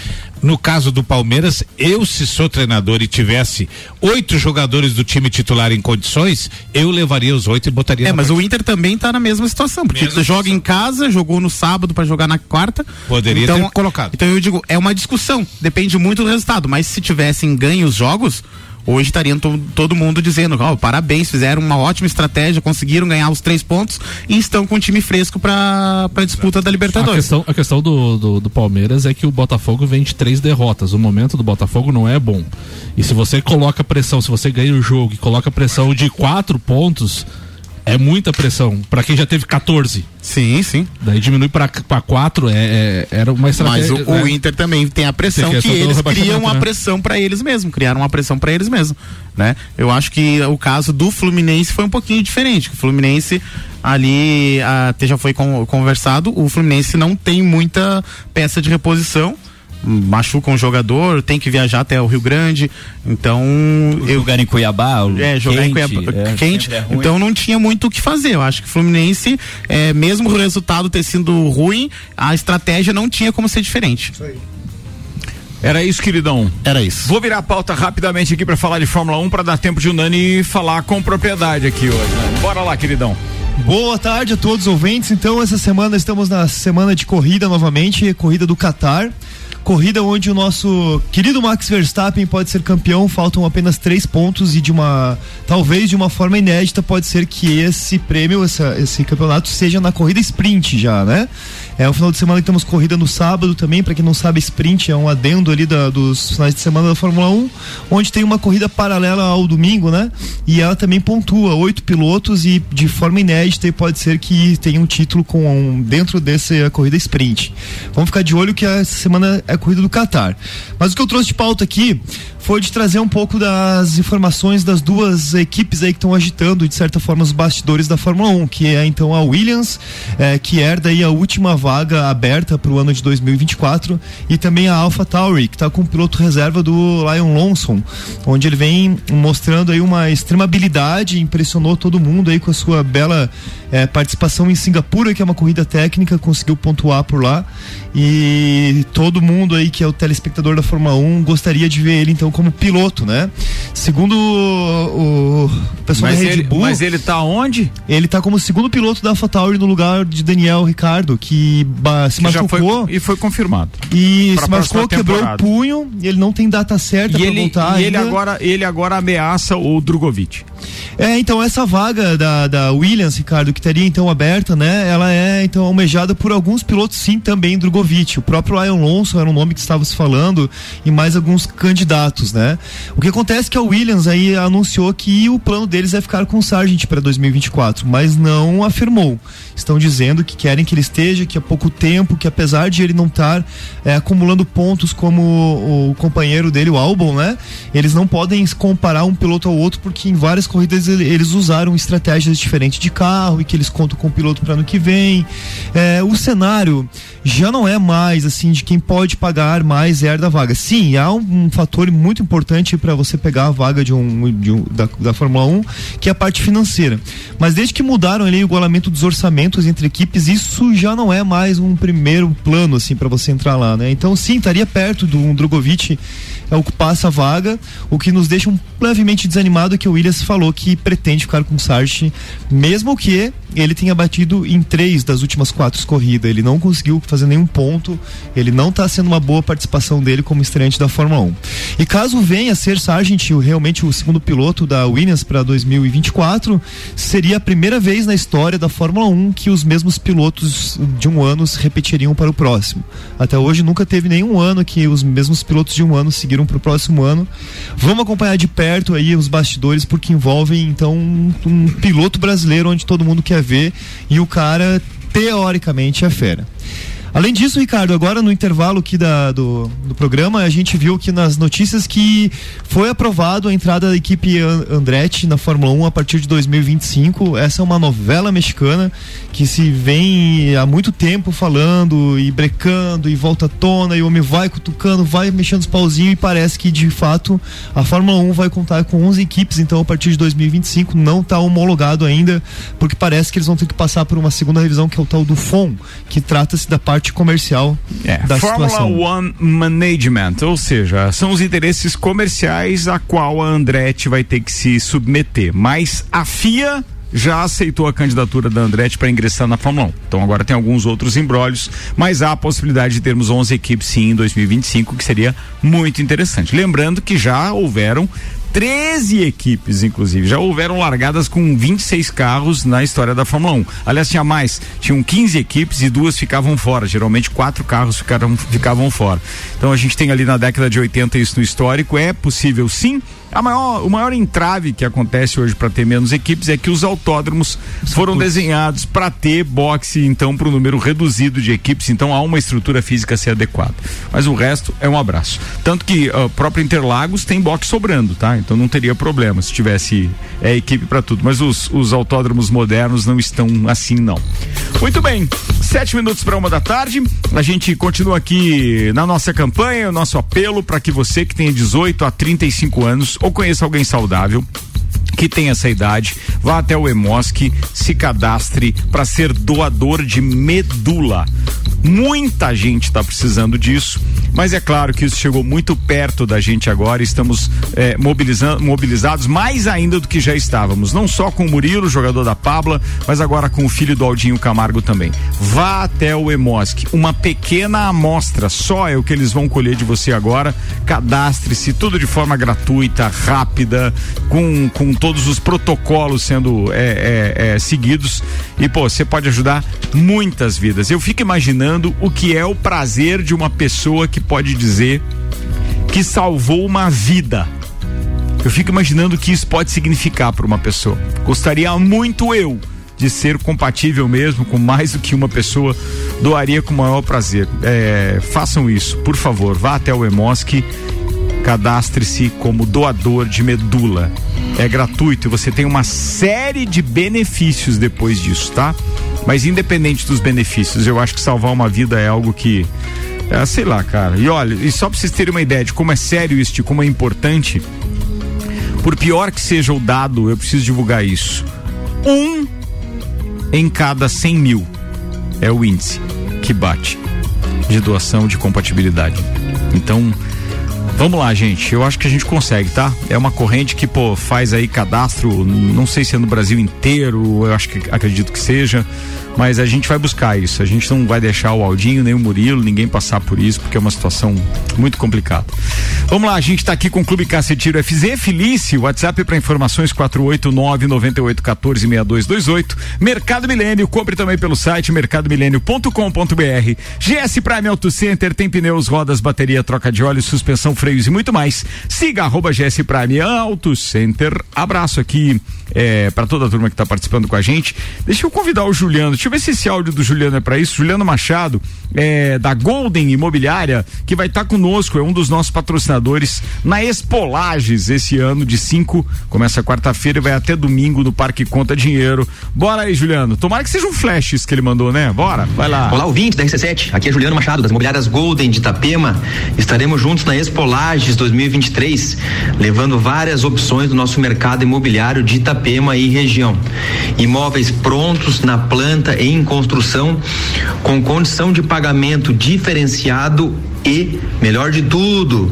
no caso do Palmeiras, eu se sou treinador e tivesse oito jogadores do time titular em condições, eu levaria os oito e botaria É, mas o Inter também tá na mesma situação, porque Mesma joga em casa, jogou no sábado para jogar na quarta. Poderia então, ter colocado. Então eu digo, é uma discussão, depende muito do resultado, mas se tivessem ganho os jogos, hoje estaria to- todo mundo dizendo, ó, parabéns, fizeram uma ótima estratégia, conseguiram ganhar os três pontos e estão com um time fresco para para disputa da A Libertadores. questão, a questão do, do, do Palmeiras é que o Botafogo vem de três derrotas. O momento do Botafogo não é bom. E se você coloca pressão, se você ganha o jogo e coloca pressão de quatro pontos, é muita pressão. Pra quem já teve 14. Sim, sim. Daí diminui pra quatro, é, é- era uma Mas estratégia. o, o né? Inter também tem a pressão Tem que do eles criam uma né? pressão para eles mesmos, criaram uma pressão para eles mesmos, né? Eu acho que o caso do Fluminense foi um pouquinho diferente. que O Fluminense ali até já foi con- conversado, o Fluminense não tem muita peça de reposição. Machuca um jogador, tem que viajar até o Rio Grande, então eu Jogar em Cuiabá, o é, jogar quente, em Cuiabá é, quente, é então não tinha muito o que fazer. Eu acho que o Fluminense, é, mesmo o resultado ter sido ruim, a estratégia não tinha como ser diferente. Era isso, queridão? Era isso. Vou virar a pauta rapidamente aqui para falar de Fórmula 1 para dar tempo de o Nani falar com propriedade aqui hoje. Né? Bora lá, queridão. Boa tarde a todos os ouvintes. Então, essa semana estamos na semana de corrida novamente, corrida do Qatar. Corrida onde o nosso querido Max Verstappen pode ser campeão, faltam apenas três pontos e de uma, talvez de uma forma inédita, pode ser que esse prêmio, essa, esse campeonato seja na corrida sprint já, né? É o final de semana que temos corrida no sábado também, para quem não sabe, sprint é um adendo ali da, dos finais de semana da Fórmula 1, onde tem uma corrida paralela ao domingo, né? E ela também pontua oito pilotos e de forma inédita pode ser que tenha um título com um, dentro dessa corrida sprint. Vamos ficar de olho que essa semana é a corrida do Qatar. Mas o que eu trouxe de pauta aqui foi de trazer um pouco das informações das duas equipes aí que estão agitando, de certa forma, os bastidores da Fórmula 1, que é então a Williams, eh, que herda aí a última vaga aberta para o ano de 2024, e também a Alpha Tauri, que está com o piloto reserva do Lion Lawson, onde ele vem mostrando aí uma extrema habilidade, impressionou todo mundo aí com a sua bela eh, participação em Singapura, que é uma corrida técnica, conseguiu pontuar por lá, e todo mundo aí que é o telespectador da Fórmula 1 gostaria de ver ele então como piloto, né? Segundo o, o pessoal Mas da Red ele, Bull, mas ele tá onde? ele tá como segundo piloto da AlphaTauri no lugar de Daniel Ricardo, que se Que já foi, machucou e foi confirmado. e pra se machucou, quebrou o punho, e ele não tem data certa para ele, voltar e ele ainda. agora, ele agora ameaça o Drogovic. É, então essa vaga da, da Williams, Ricardo, que estaria então aberta, né? Ela é então almejada por alguns pilotos, sim, também Drogovic. O próprio Lion Lawson era um nome que estava se falando e mais alguns candidatos, né? O que acontece é que a Williams aí anunciou que o plano deles é ficar com o Sargent para 2024, mas não afirmou. Estão dizendo que querem que ele esteja, que há pouco tempo, que apesar de ele não estar é, acumulando pontos como o, companheiro dele, o Albon, né? Eles não podem comparar um piloto ao outro porque em várias corridas ele- eles usaram estratégias diferentes de carro que eles contam com o piloto para ano que vem. É, o cenário já não é mais assim de quem pode pagar mais e herda a vaga. Sim, há um, um fator muito importante para você pegar a vaga de um, de um- da, da Fórmula 1, que é a parte financeira. Mas desde que mudaram ali o igualamento dos orçamentos entre equipes, isso já não é mais um primeiro plano assim para você entrar lá, né? Então sim, estaria perto do um Drogovic é, ocupar essa vaga, o que nos deixa um levemente desanimado é que o Williams falou que pretende ficar com o Sargent, mesmo que ele tenha batido em três das últimas quatro corridas. Ele não conseguiu fazer nenhum ponto, ele não está sendo uma boa participação dele como estreante da Fórmula 1. E caso venha a ser Sargent realmente o segundo piloto da Williams para 2024, seria a primeira vez na história da Fórmula 1 que os mesmos pilotos de um ano se repetiriam para o próximo. Até hoje nunca teve nenhum ano que os mesmos pilotos de um ano seguiram para o próximo ano. Vamos acompanhar de perto aí os bastidores porque envolvem então um, um piloto brasileiro onde todo mundo quer ver e o cara teoricamente é fera. Além disso, Ricardo, agora no intervalo aqui da, do, do programa, a gente viu que nas notícias que foi aprovado a entrada da equipe An- Andretti na Fórmula 1 a partir de 2025. Essa é uma novela mexicana que se vem há muito tempo falando e brecando e volta à tona e o homem vai cutucando, vai mexendo os pauzinhos e parece que de fato a Fórmula 1 vai contar com 11 equipes, então a partir de 2025 não está homologado ainda, porque parece que eles vão ter que passar por uma segunda revisão que é o tal do FOM, que trata-se da parte comercial É, da Fórmula situação. One Management, ou seja, são os interesses comerciais a qual a Andretti vai ter que se submeter. Mas a FIA já aceitou a candidatura da Andretti para ingressar na Fórmula 1. Então agora tem alguns outros embrólios, mas há a possibilidade de termos 11 equipes sim em 2025, que seria muito interessante. Lembrando que já houveram 13 equipes, inclusive. Já houveram largadas com 26 carros na história da Fórmula 1. Aliás, tinha mais. Tinham 15 equipes e duas ficavam fora. Geralmente, quatro carros ficaram, ficavam fora. Então, a gente tem ali na década de 80 isso no histórico. É possível, sim. A maior, o maior entrave que acontece hoje para ter menos equipes é que os autódromos foram desenhados para ter boxe, então, para um número reduzido de equipes. Então, há uma estrutura física a ser adequada. Mas o resto é um abraço. Tanto que o próprio Interlagos tem boxe sobrando, tá? Então não teria problema se tivesse é, equipe para tudo. Mas os, os autódromos modernos não estão assim, não. Muito bem, sete minutos para uma da tarde. A gente continua aqui na nossa campanha, o nosso apelo para que você que tenha 18 a 35 anos ou conheça alguém saudável que tem essa idade, vá até o Emosc, se cadastre para ser doador de medula. Muita gente está precisando disso, mas é claro que isso chegou muito perto da gente agora. Estamos é, mobilizando, mobilizados mais ainda do que já estávamos. Não só com o Murilo, jogador da Pabla, mas agora com o filho do Aldinho Camargo também. Vá até o Emosc. Uma pequena amostra só é o que eles vão colher de você agora. Cadastre-se, tudo de forma gratuita, rápida, com, com todos os protocolos sendo é, é, é, seguidos. E, pô, você pode ajudar muitas vidas. Eu fico imaginando o que é o prazer de uma pessoa que pode dizer que salvou uma vida. Eu fico imaginando o que isso pode significar para uma pessoa. Gostaria muito eu de ser compatível mesmo com mais do que uma pessoa, doaria com o maior prazer. É, façam isso, por favor, vá até o Emosc, cadastre-se como doador de medula. É gratuito e você tem uma série de benefícios depois disso, tá? Mas independente dos benefícios, eu acho que salvar uma vida é algo que. É, sei lá, cara. E olha, e só pra vocês terem uma ideia de como é sério isso, de como é importante, por pior que seja o dado, eu preciso divulgar isso. Um em cada 100 mil é o índice que bate de doação de compatibilidade. Então, Vamos lá, gente. Eu acho que a gente consegue, tá? É uma corrente que, pô, faz aí cadastro, não sei se é no Brasil inteiro, eu acho que acredito que seja mas a gente vai buscar isso. A gente não vai deixar o Aldinho, nem o Murilo, ninguém passar por isso, porque é uma situação muito complicada. Vamos lá, a gente está aqui com o Clube Cacetiro FZ, Felice, WhatsApp para informações 489 9814 6228. Mercado Milênio, compre também pelo site mercadomilênio.com.br. GS Prime Auto Center tem pneus, rodas, bateria, troca de óleo, suspensão, freios e muito mais. Siga arroba GS Prime Auto Center. Abraço aqui é, para toda a turma que está participando com a gente. Deixa eu convidar o Juliano Deixa eu ver se esse áudio do Juliano é para isso. Juliano Machado, é, da Golden Imobiliária, que vai estar tá conosco, é um dos nossos patrocinadores na Expolages esse ano de 5. Começa quarta-feira e vai até domingo no Parque Conta Dinheiro. Bora aí, Juliano. Tomara que seja um flash isso que ele mandou, né? Bora, vai lá. Olá, ouvinte da RC7. Aqui é Juliano Machado, das Imobiliárias Golden de Itapema. Estaremos juntos na Expolages 2023, levando várias opções do nosso mercado imobiliário de Itapema e região. Imóveis prontos na planta em construção com condição de pagamento diferenciado e, melhor de tudo,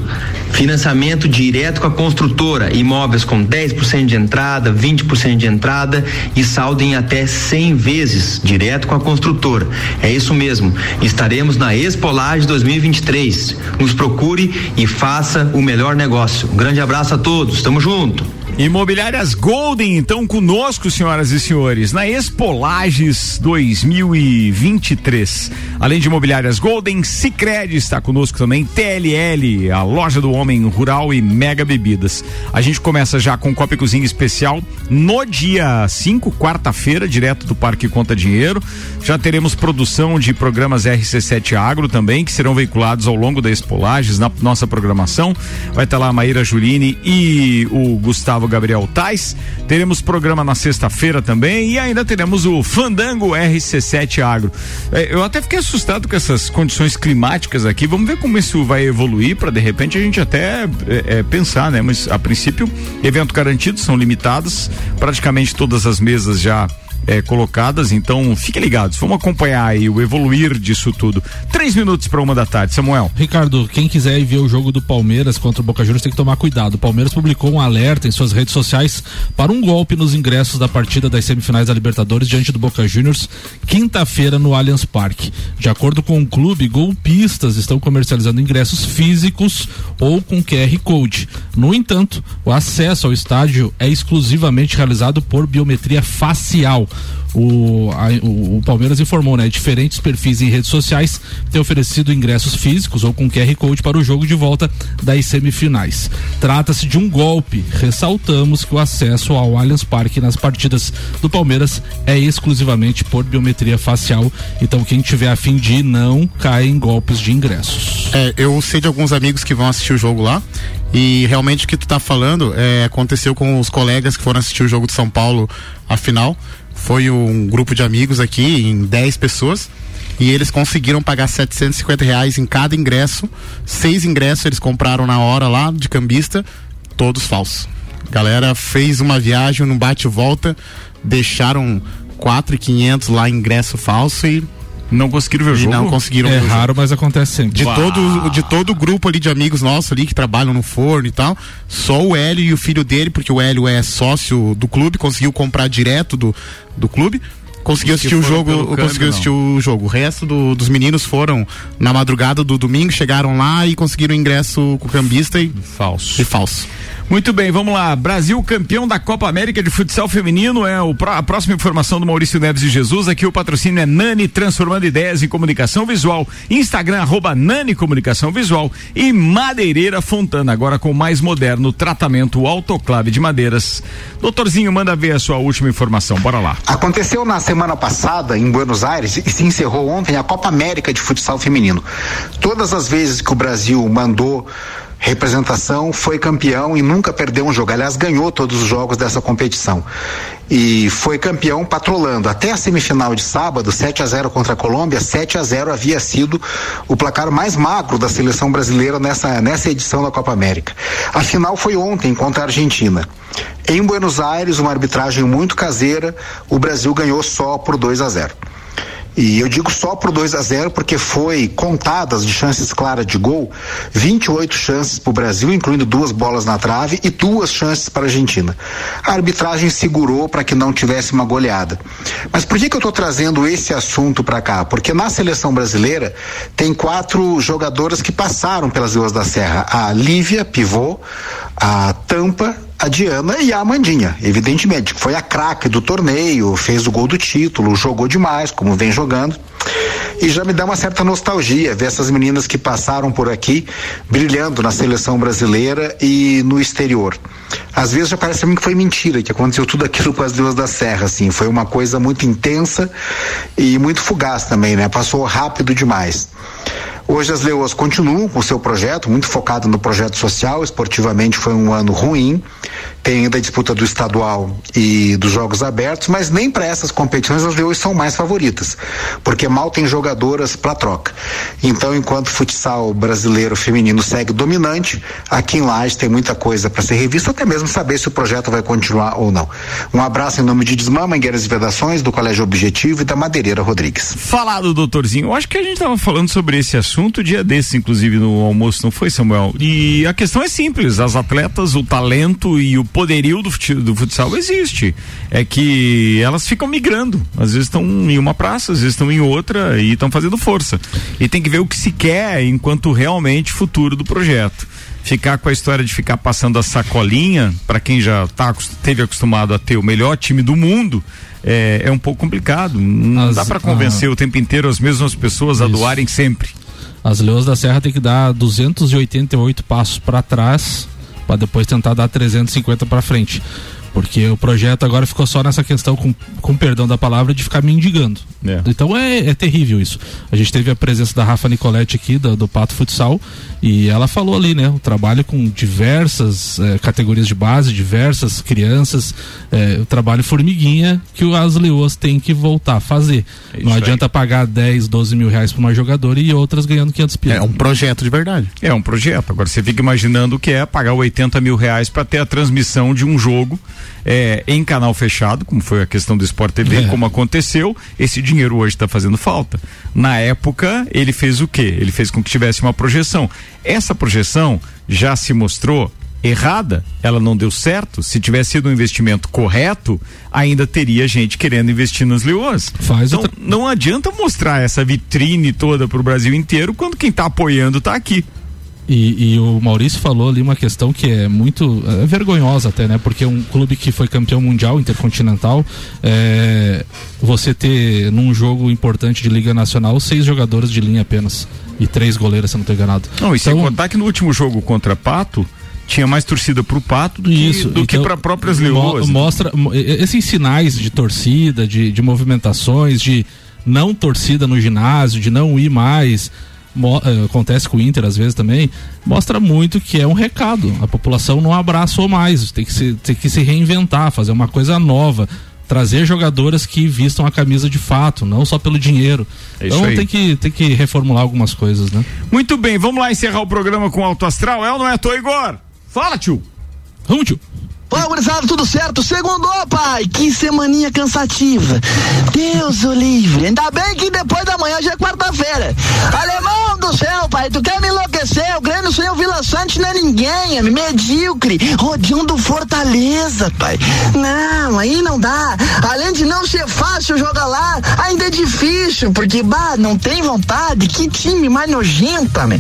financiamento direto com a construtora, imóveis com 10% de entrada, 20% de entrada e saldo em até 100 vezes, direto com a construtora. É isso mesmo. Estaremos na Expolage 2023. Nos procure e faça o melhor negócio. Um grande abraço a todos. Tamo junto. Imobiliárias Golden, então, conosco, senhoras e senhores, na Expolages 2023. Além de Imobiliárias Golden, Cicred está conosco também, TLL, a loja do homem rural e Mega Bebidas. A gente começa já com Copa e Cozinha Especial no dia 5, quarta-feira, direto do Parque Conta Dinheiro. Já teremos produção de programas RC7 Agro também, que serão veiculados ao longo da Expolages na nossa programação. Vai estar lá a Maíra Juline e o Gustavo Gustavo Gabriel Tais. Teremos programa na sexta-feira também e ainda teremos o Fandango RC7 Agro. É, eu até fiquei assustado com essas condições climáticas aqui. Vamos ver como isso vai evoluir para de repente a gente até é, é, pensar, né? Mas a princípio, evento garantido, são limitados. Praticamente todas as mesas já é, colocadas, então fiquem ligados, vamos acompanhar aí o evoluir disso tudo. Três minutos para uma da tarde, Samuel. Ricardo, quem quiser ver o jogo do Palmeiras contra o Boca Juniors tem que tomar cuidado. O Palmeiras publicou um alerta em suas redes sociais para um golpe nos ingressos da partida das semifinais da Libertadores diante do Boca Juniors, quinta-feira no Allianz Parque. De acordo com o clube, golpistas estão comercializando ingressos físicos ou com QR Code. No entanto, o acesso ao estádio é exclusivamente realizado por biometria facial o, a, o, Palmeiras informou, né? Diferentes perfis em redes sociais têm oferecido ingressos físicos ou com QR Code para o jogo de volta das semifinais. Trata-se de um golpe. Ressaltamos que o acesso ao Allianz Parque nas partidas do Palmeiras é exclusivamente por biometria facial. Então, quem tiver a fim de ir, não cai em golpes de ingressos. É, eu sei de alguns amigos que vão assistir o jogo lá. E realmente o que tu tá falando é, aconteceu com os colegas que foram assistir o jogo de São Paulo, a final foi um grupo de amigos aqui, em 10 pessoas, e eles conseguiram pagar 750 reais em cada ingresso. Seis ingressos eles compraram na hora lá de cambista, todos falsos. Galera fez uma viagem no bate volta, deixaram quatro e quinhentos lá ingresso falso e Não conseguiram ver o e jogo? não conseguiram É ver o jogo. raro, mas acontece sempre. De todo, de todo o grupo ali de amigos nossos ali que trabalham no forno e tal, só o Hélio e o filho dele, porque o Hélio é sócio do clube, conseguiu comprar direto do, do clube. Conseguiu assistir o jogo, conseguiu assistir não. o jogo. O resto do- dos meninos foram na madrugada do domingo, chegaram lá e conseguiram ingresso com o cambista e falso. E falso. Muito bem, vamos lá. Brasil campeão da Copa América de Futsal Feminino é o, pró- a próxima informação do Maurício Neves de Jesus. Aqui o patrocínio é Nani Transformando Ideias em Comunicação Visual. Instagram arroba Nani Comunicação Visual e Madeireira Fontana, agora com o mais moderno tratamento autoclave de madeiras. Doutorzinho, manda ver a sua última informação. Bora lá. Aconteceu na semana passada em Buenos Aires e se encerrou ontem a Copa América de Futsal Feminino. Todas as vezes que o Brasil mandou representação, foi campeão e nunca perdeu um jogo. Aliás, ganhou todos os jogos dessa competição. E foi campeão patrolando. Até a semifinal de sábado, 7 a 0 contra a Colômbia, 7 a 0 havia sido o placar mais magro da seleção brasileira nessa, nessa edição da Copa América. A final foi ontem contra a Argentina. Em Buenos Aires, uma arbitragem muito caseira, o Brasil ganhou só por 2 a 0. E eu digo só por 2 a 0 porque foi contadas de chances claras de gol, 28 chances para o Brasil, incluindo duas bolas na trave e duas chances para a Argentina. A arbitragem segurou para que não tivesse uma goleada. Mas por que, que eu estou trazendo esse assunto para cá? Porque na seleção brasileira tem quatro jogadoras que passaram pelas Leões da Serra: a Lívia, pivô, a Tampa, a Diana e a Amandinha, evidentemente. Foi a craque do torneio, fez o gol do título, jogou demais, como vem jogando. E já me dá uma certa nostalgia ver essas meninas que passaram por aqui brilhando na seleção brasileira e no exterior. Às vezes já parece pra mim que foi mentira, que aconteceu tudo aquilo com as Deus da Serra, assim. Foi uma coisa muito intensa e muito fugaz também, né? Passou rápido demais. Hoje as Leoas continuam com o seu projeto, muito focado no projeto social. Esportivamente foi um ano ruim. Tem ainda a disputa do estadual e dos Jogos Abertos, mas nem para essas competições as Leoas são mais favoritas, porque mal tem jogadoras para troca. Então, enquanto o futsal brasileiro feminino segue dominante, aqui em Lages tem muita coisa para ser revista, até mesmo saber se o projeto vai continuar ou não. Um abraço em nome de Desmã, Mangueiras e Vedações, do Colégio Objetivo e da Madeireira Rodrigues. Falado, doutorzinho. Eu acho que a gente tava falando sobre esse assunto dia desses, inclusive no almoço, não foi, Samuel? E a questão é simples: as atletas, o talento e o poderio do, do futsal existe. É que elas ficam migrando. Às vezes estão em uma praça, às vezes estão em outra e estão fazendo força. E tem que ver o que se quer enquanto realmente futuro do projeto. Ficar com a história de ficar passando a sacolinha, para quem já tá, teve acostumado a ter o melhor time do mundo, é, é um pouco complicado. Não As- dá para convencer o tempo inteiro as mesmas pessoas a doarem sempre. As Leões da Serra tem que dar 288 passos para trás para depois tentar dar 350 para frente. Porque o projeto agora ficou só nessa questão, com, com perdão da palavra, de ficar mendigando. Então é, é terrível isso. A gente teve a presença da Rafa Nicoletti aqui, do, do Pato Futsal, e ela falou ali, né? O trabalho com diversas eh, categorias de base, diversas crianças, eh, o trabalho formiguinha que o- as leoas têm que voltar a fazer. É Não aí. adianta pagar 10, 12 mil reais para uma jogadora e outras ganhando 500 pila. É um projeto de verdade. É um projeto. Agora você fica imaginando o que é pagar 80 mil reais para ter a transmissão de um jogo é, em canal fechado, como foi a questão do Sport TV, É. como aconteceu. Esse dinheiro hoje está fazendo falta. Na época, ele fez o quê? Ele fez com que tivesse uma projeção. Essa projeção já se mostrou errada, ela não deu certo. Se tivesse sido um investimento correto, ainda teria gente querendo investir nos leões. Faz então, não adianta mostrar essa vitrine toda para o Brasil inteiro quando quem está apoiando está aqui. E, e o Maurício falou ali uma questão que é muito é vergonhosa até, né? Porque um clube que foi campeão mundial, intercontinental, é, você ter num jogo importante de Liga Nacional seis jogadores de linha apenas e três goleiras, se não estou enganado. Não, e sem Então, contar que no último jogo contra Pato, tinha mais torcida pro Pato do que, do que então, para próprias leoas. Mostra mo- e- esses sinais de torcida, de, de movimentações, de não torcida no ginásio, de não ir mais. Eh, acontece com o Inter às vezes também, mostra muito que é um recado. A população não abraçou mais, tem que se, tem que se reinventar, fazer uma coisa nova. Trazer jogadoras que vistam a camisa de fato, não só pelo dinheiro. É então aí. tem que, tem que reformular algumas coisas, né? Muito bem, vamos lá encerrar o programa com Alto Astral. É ou não é, Tô Igor? Fala, tio. Vamos, tio. Ô, gurizada, tudo certo? Segundo, pai. Que semaninha cansativa. Deus o livre. Ainda bem que depois da manhã já é quarta-feira. Alemão do céu, pai. Tu quer me enlouquecer? O Grêmio sem o Vila Sante não é ninguém. É medíocre. Rodião do Fortaleza, pai. Não, aí não dá. Além de não ser fácil jogar lá, ainda é difícil. Porque, bah, não tem vontade. Que time mais nojento, man.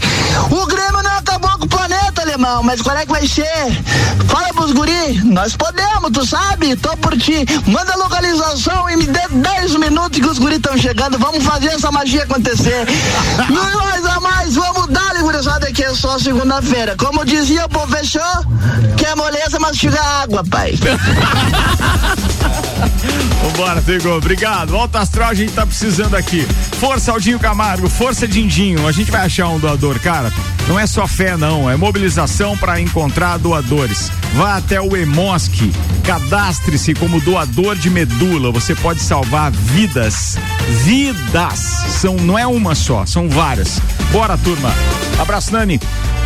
O Grêmio não acabou com o planeta, alemão. Mas qual é que vai ser? Fala pros guri. Nós podemos, tu sabe? Tô por ti. Manda a localização e me dê 10 minutos que os guris estão chegando. Vamos fazer essa magia acontecer. Não mais a mais, vamos dar, gurizada, que é só segunda-feira. Como dizia o povo, fechou? Quer moleza, mas chega água, pai. Vambora, Trigo. Obrigado. Alto Astral a gente tá precisando aqui. Força Aldinho Camargo, força Dindinho. A gente vai achar um doador, cara. Não é só fé, não. É mobilização para encontrar doadores. Vá até o Emosc. Cadastre-se como doador de medula. Você pode salvar vidas. Vidas. São, não é uma só, são várias. Bora, turma. Abraço, Nani.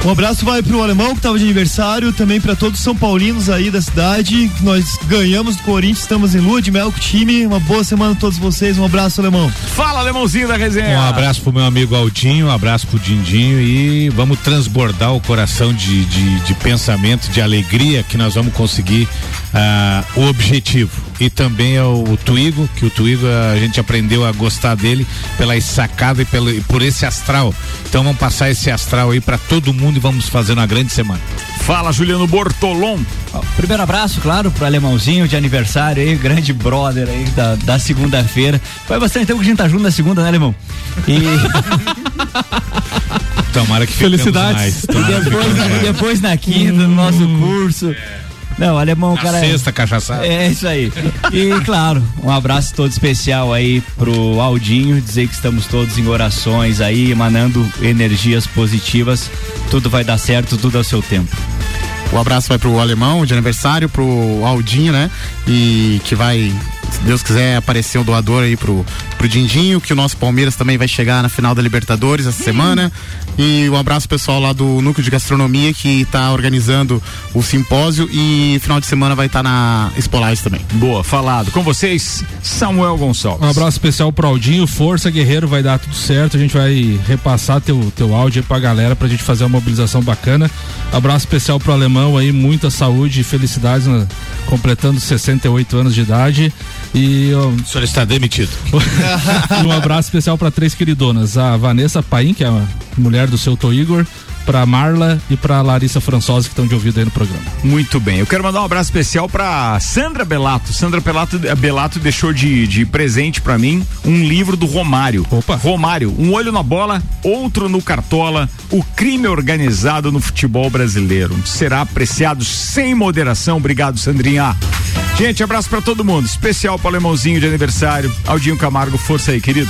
Um abraço vai pro alemão que tava de aniversário, também para todos os São Paulinos aí da cidade. Nós ganhamos do Corinthians, estamos em lua de mel com o time. Uma boa semana a todos vocês. Um abraço, alemão. Fala, alemãozinho da resenha. Um abraço pro meu amigo Aldinho, um abraço pro Dindinho e vamos transbordar o coração de, de, de pensamento, de alegria que nós vamos conseguir ah, o objetivo. E também é o Tuigo, que o Tuigo a gente aprendeu a gostar dele pela sacada e pelo, e por esse astral. Então vamos passar esse astral aí para todo mundo e vamos fazer uma grande semana. Fala, Juliano Bortolom. Primeiro abraço, claro, pro alemãozinho de aniversário aí, grande brother aí da, da segunda-feira. Foi bastante tempo que a gente tá junto na segunda, né, alemão? E. Tomara que Felicidades. mais. Tomara E depois, na, mais. depois na quinta, no nosso curso. Não, alemão, Na cara. sexta, cachaçada. É isso aí. E claro, um abraço todo especial aí pro Aldinho, dizer que estamos todos em orações aí, emanando energias positivas. Tudo vai dar certo, tudo ao seu tempo. O abraço vai pro alemão de aniversário, pro Aldinho, né? E que vai, se Deus quiser, aparecer o doador aí pro, pro Dindinho, que o nosso Palmeiras também vai chegar na final da Libertadores essa semana. E um abraço pessoal lá do Núcleo de Gastronomia que tá organizando o simpósio e final de semana vai estar na Espolares também. Boa, falado. Com vocês, Samuel Gonçalves. Um abraço especial pro Aldinho, força guerreiro, vai dar tudo certo. A gente vai repassar teu, teu áudio aí pra galera pra gente fazer uma mobilização bacana. Abraço especial pro alemão aí, muita saúde e felicidades na- completando 68 anos de idade. E O senhor está demitido. e um abraço especial para três queridonas: a Vanessa Paim, que é a mulher do seu Tô Igor, pra Marla e pra Larissa Françosa, que estão de ouvido aí no programa. Muito bem. Eu quero mandar um abraço especial pra Sandra Belato. Sandra Belato, Belato deixou de, de presente pra mim um livro do Romário. Opa. Romário, um olho na bola, outro no cartola, o crime organizado no futebol brasileiro. Será apreciado sem moderação. Obrigado, Sandrinha. Gente, abraço pra todo mundo. Especial pro alemãozinho de aniversário. Aldinho Camargo, força aí, querido.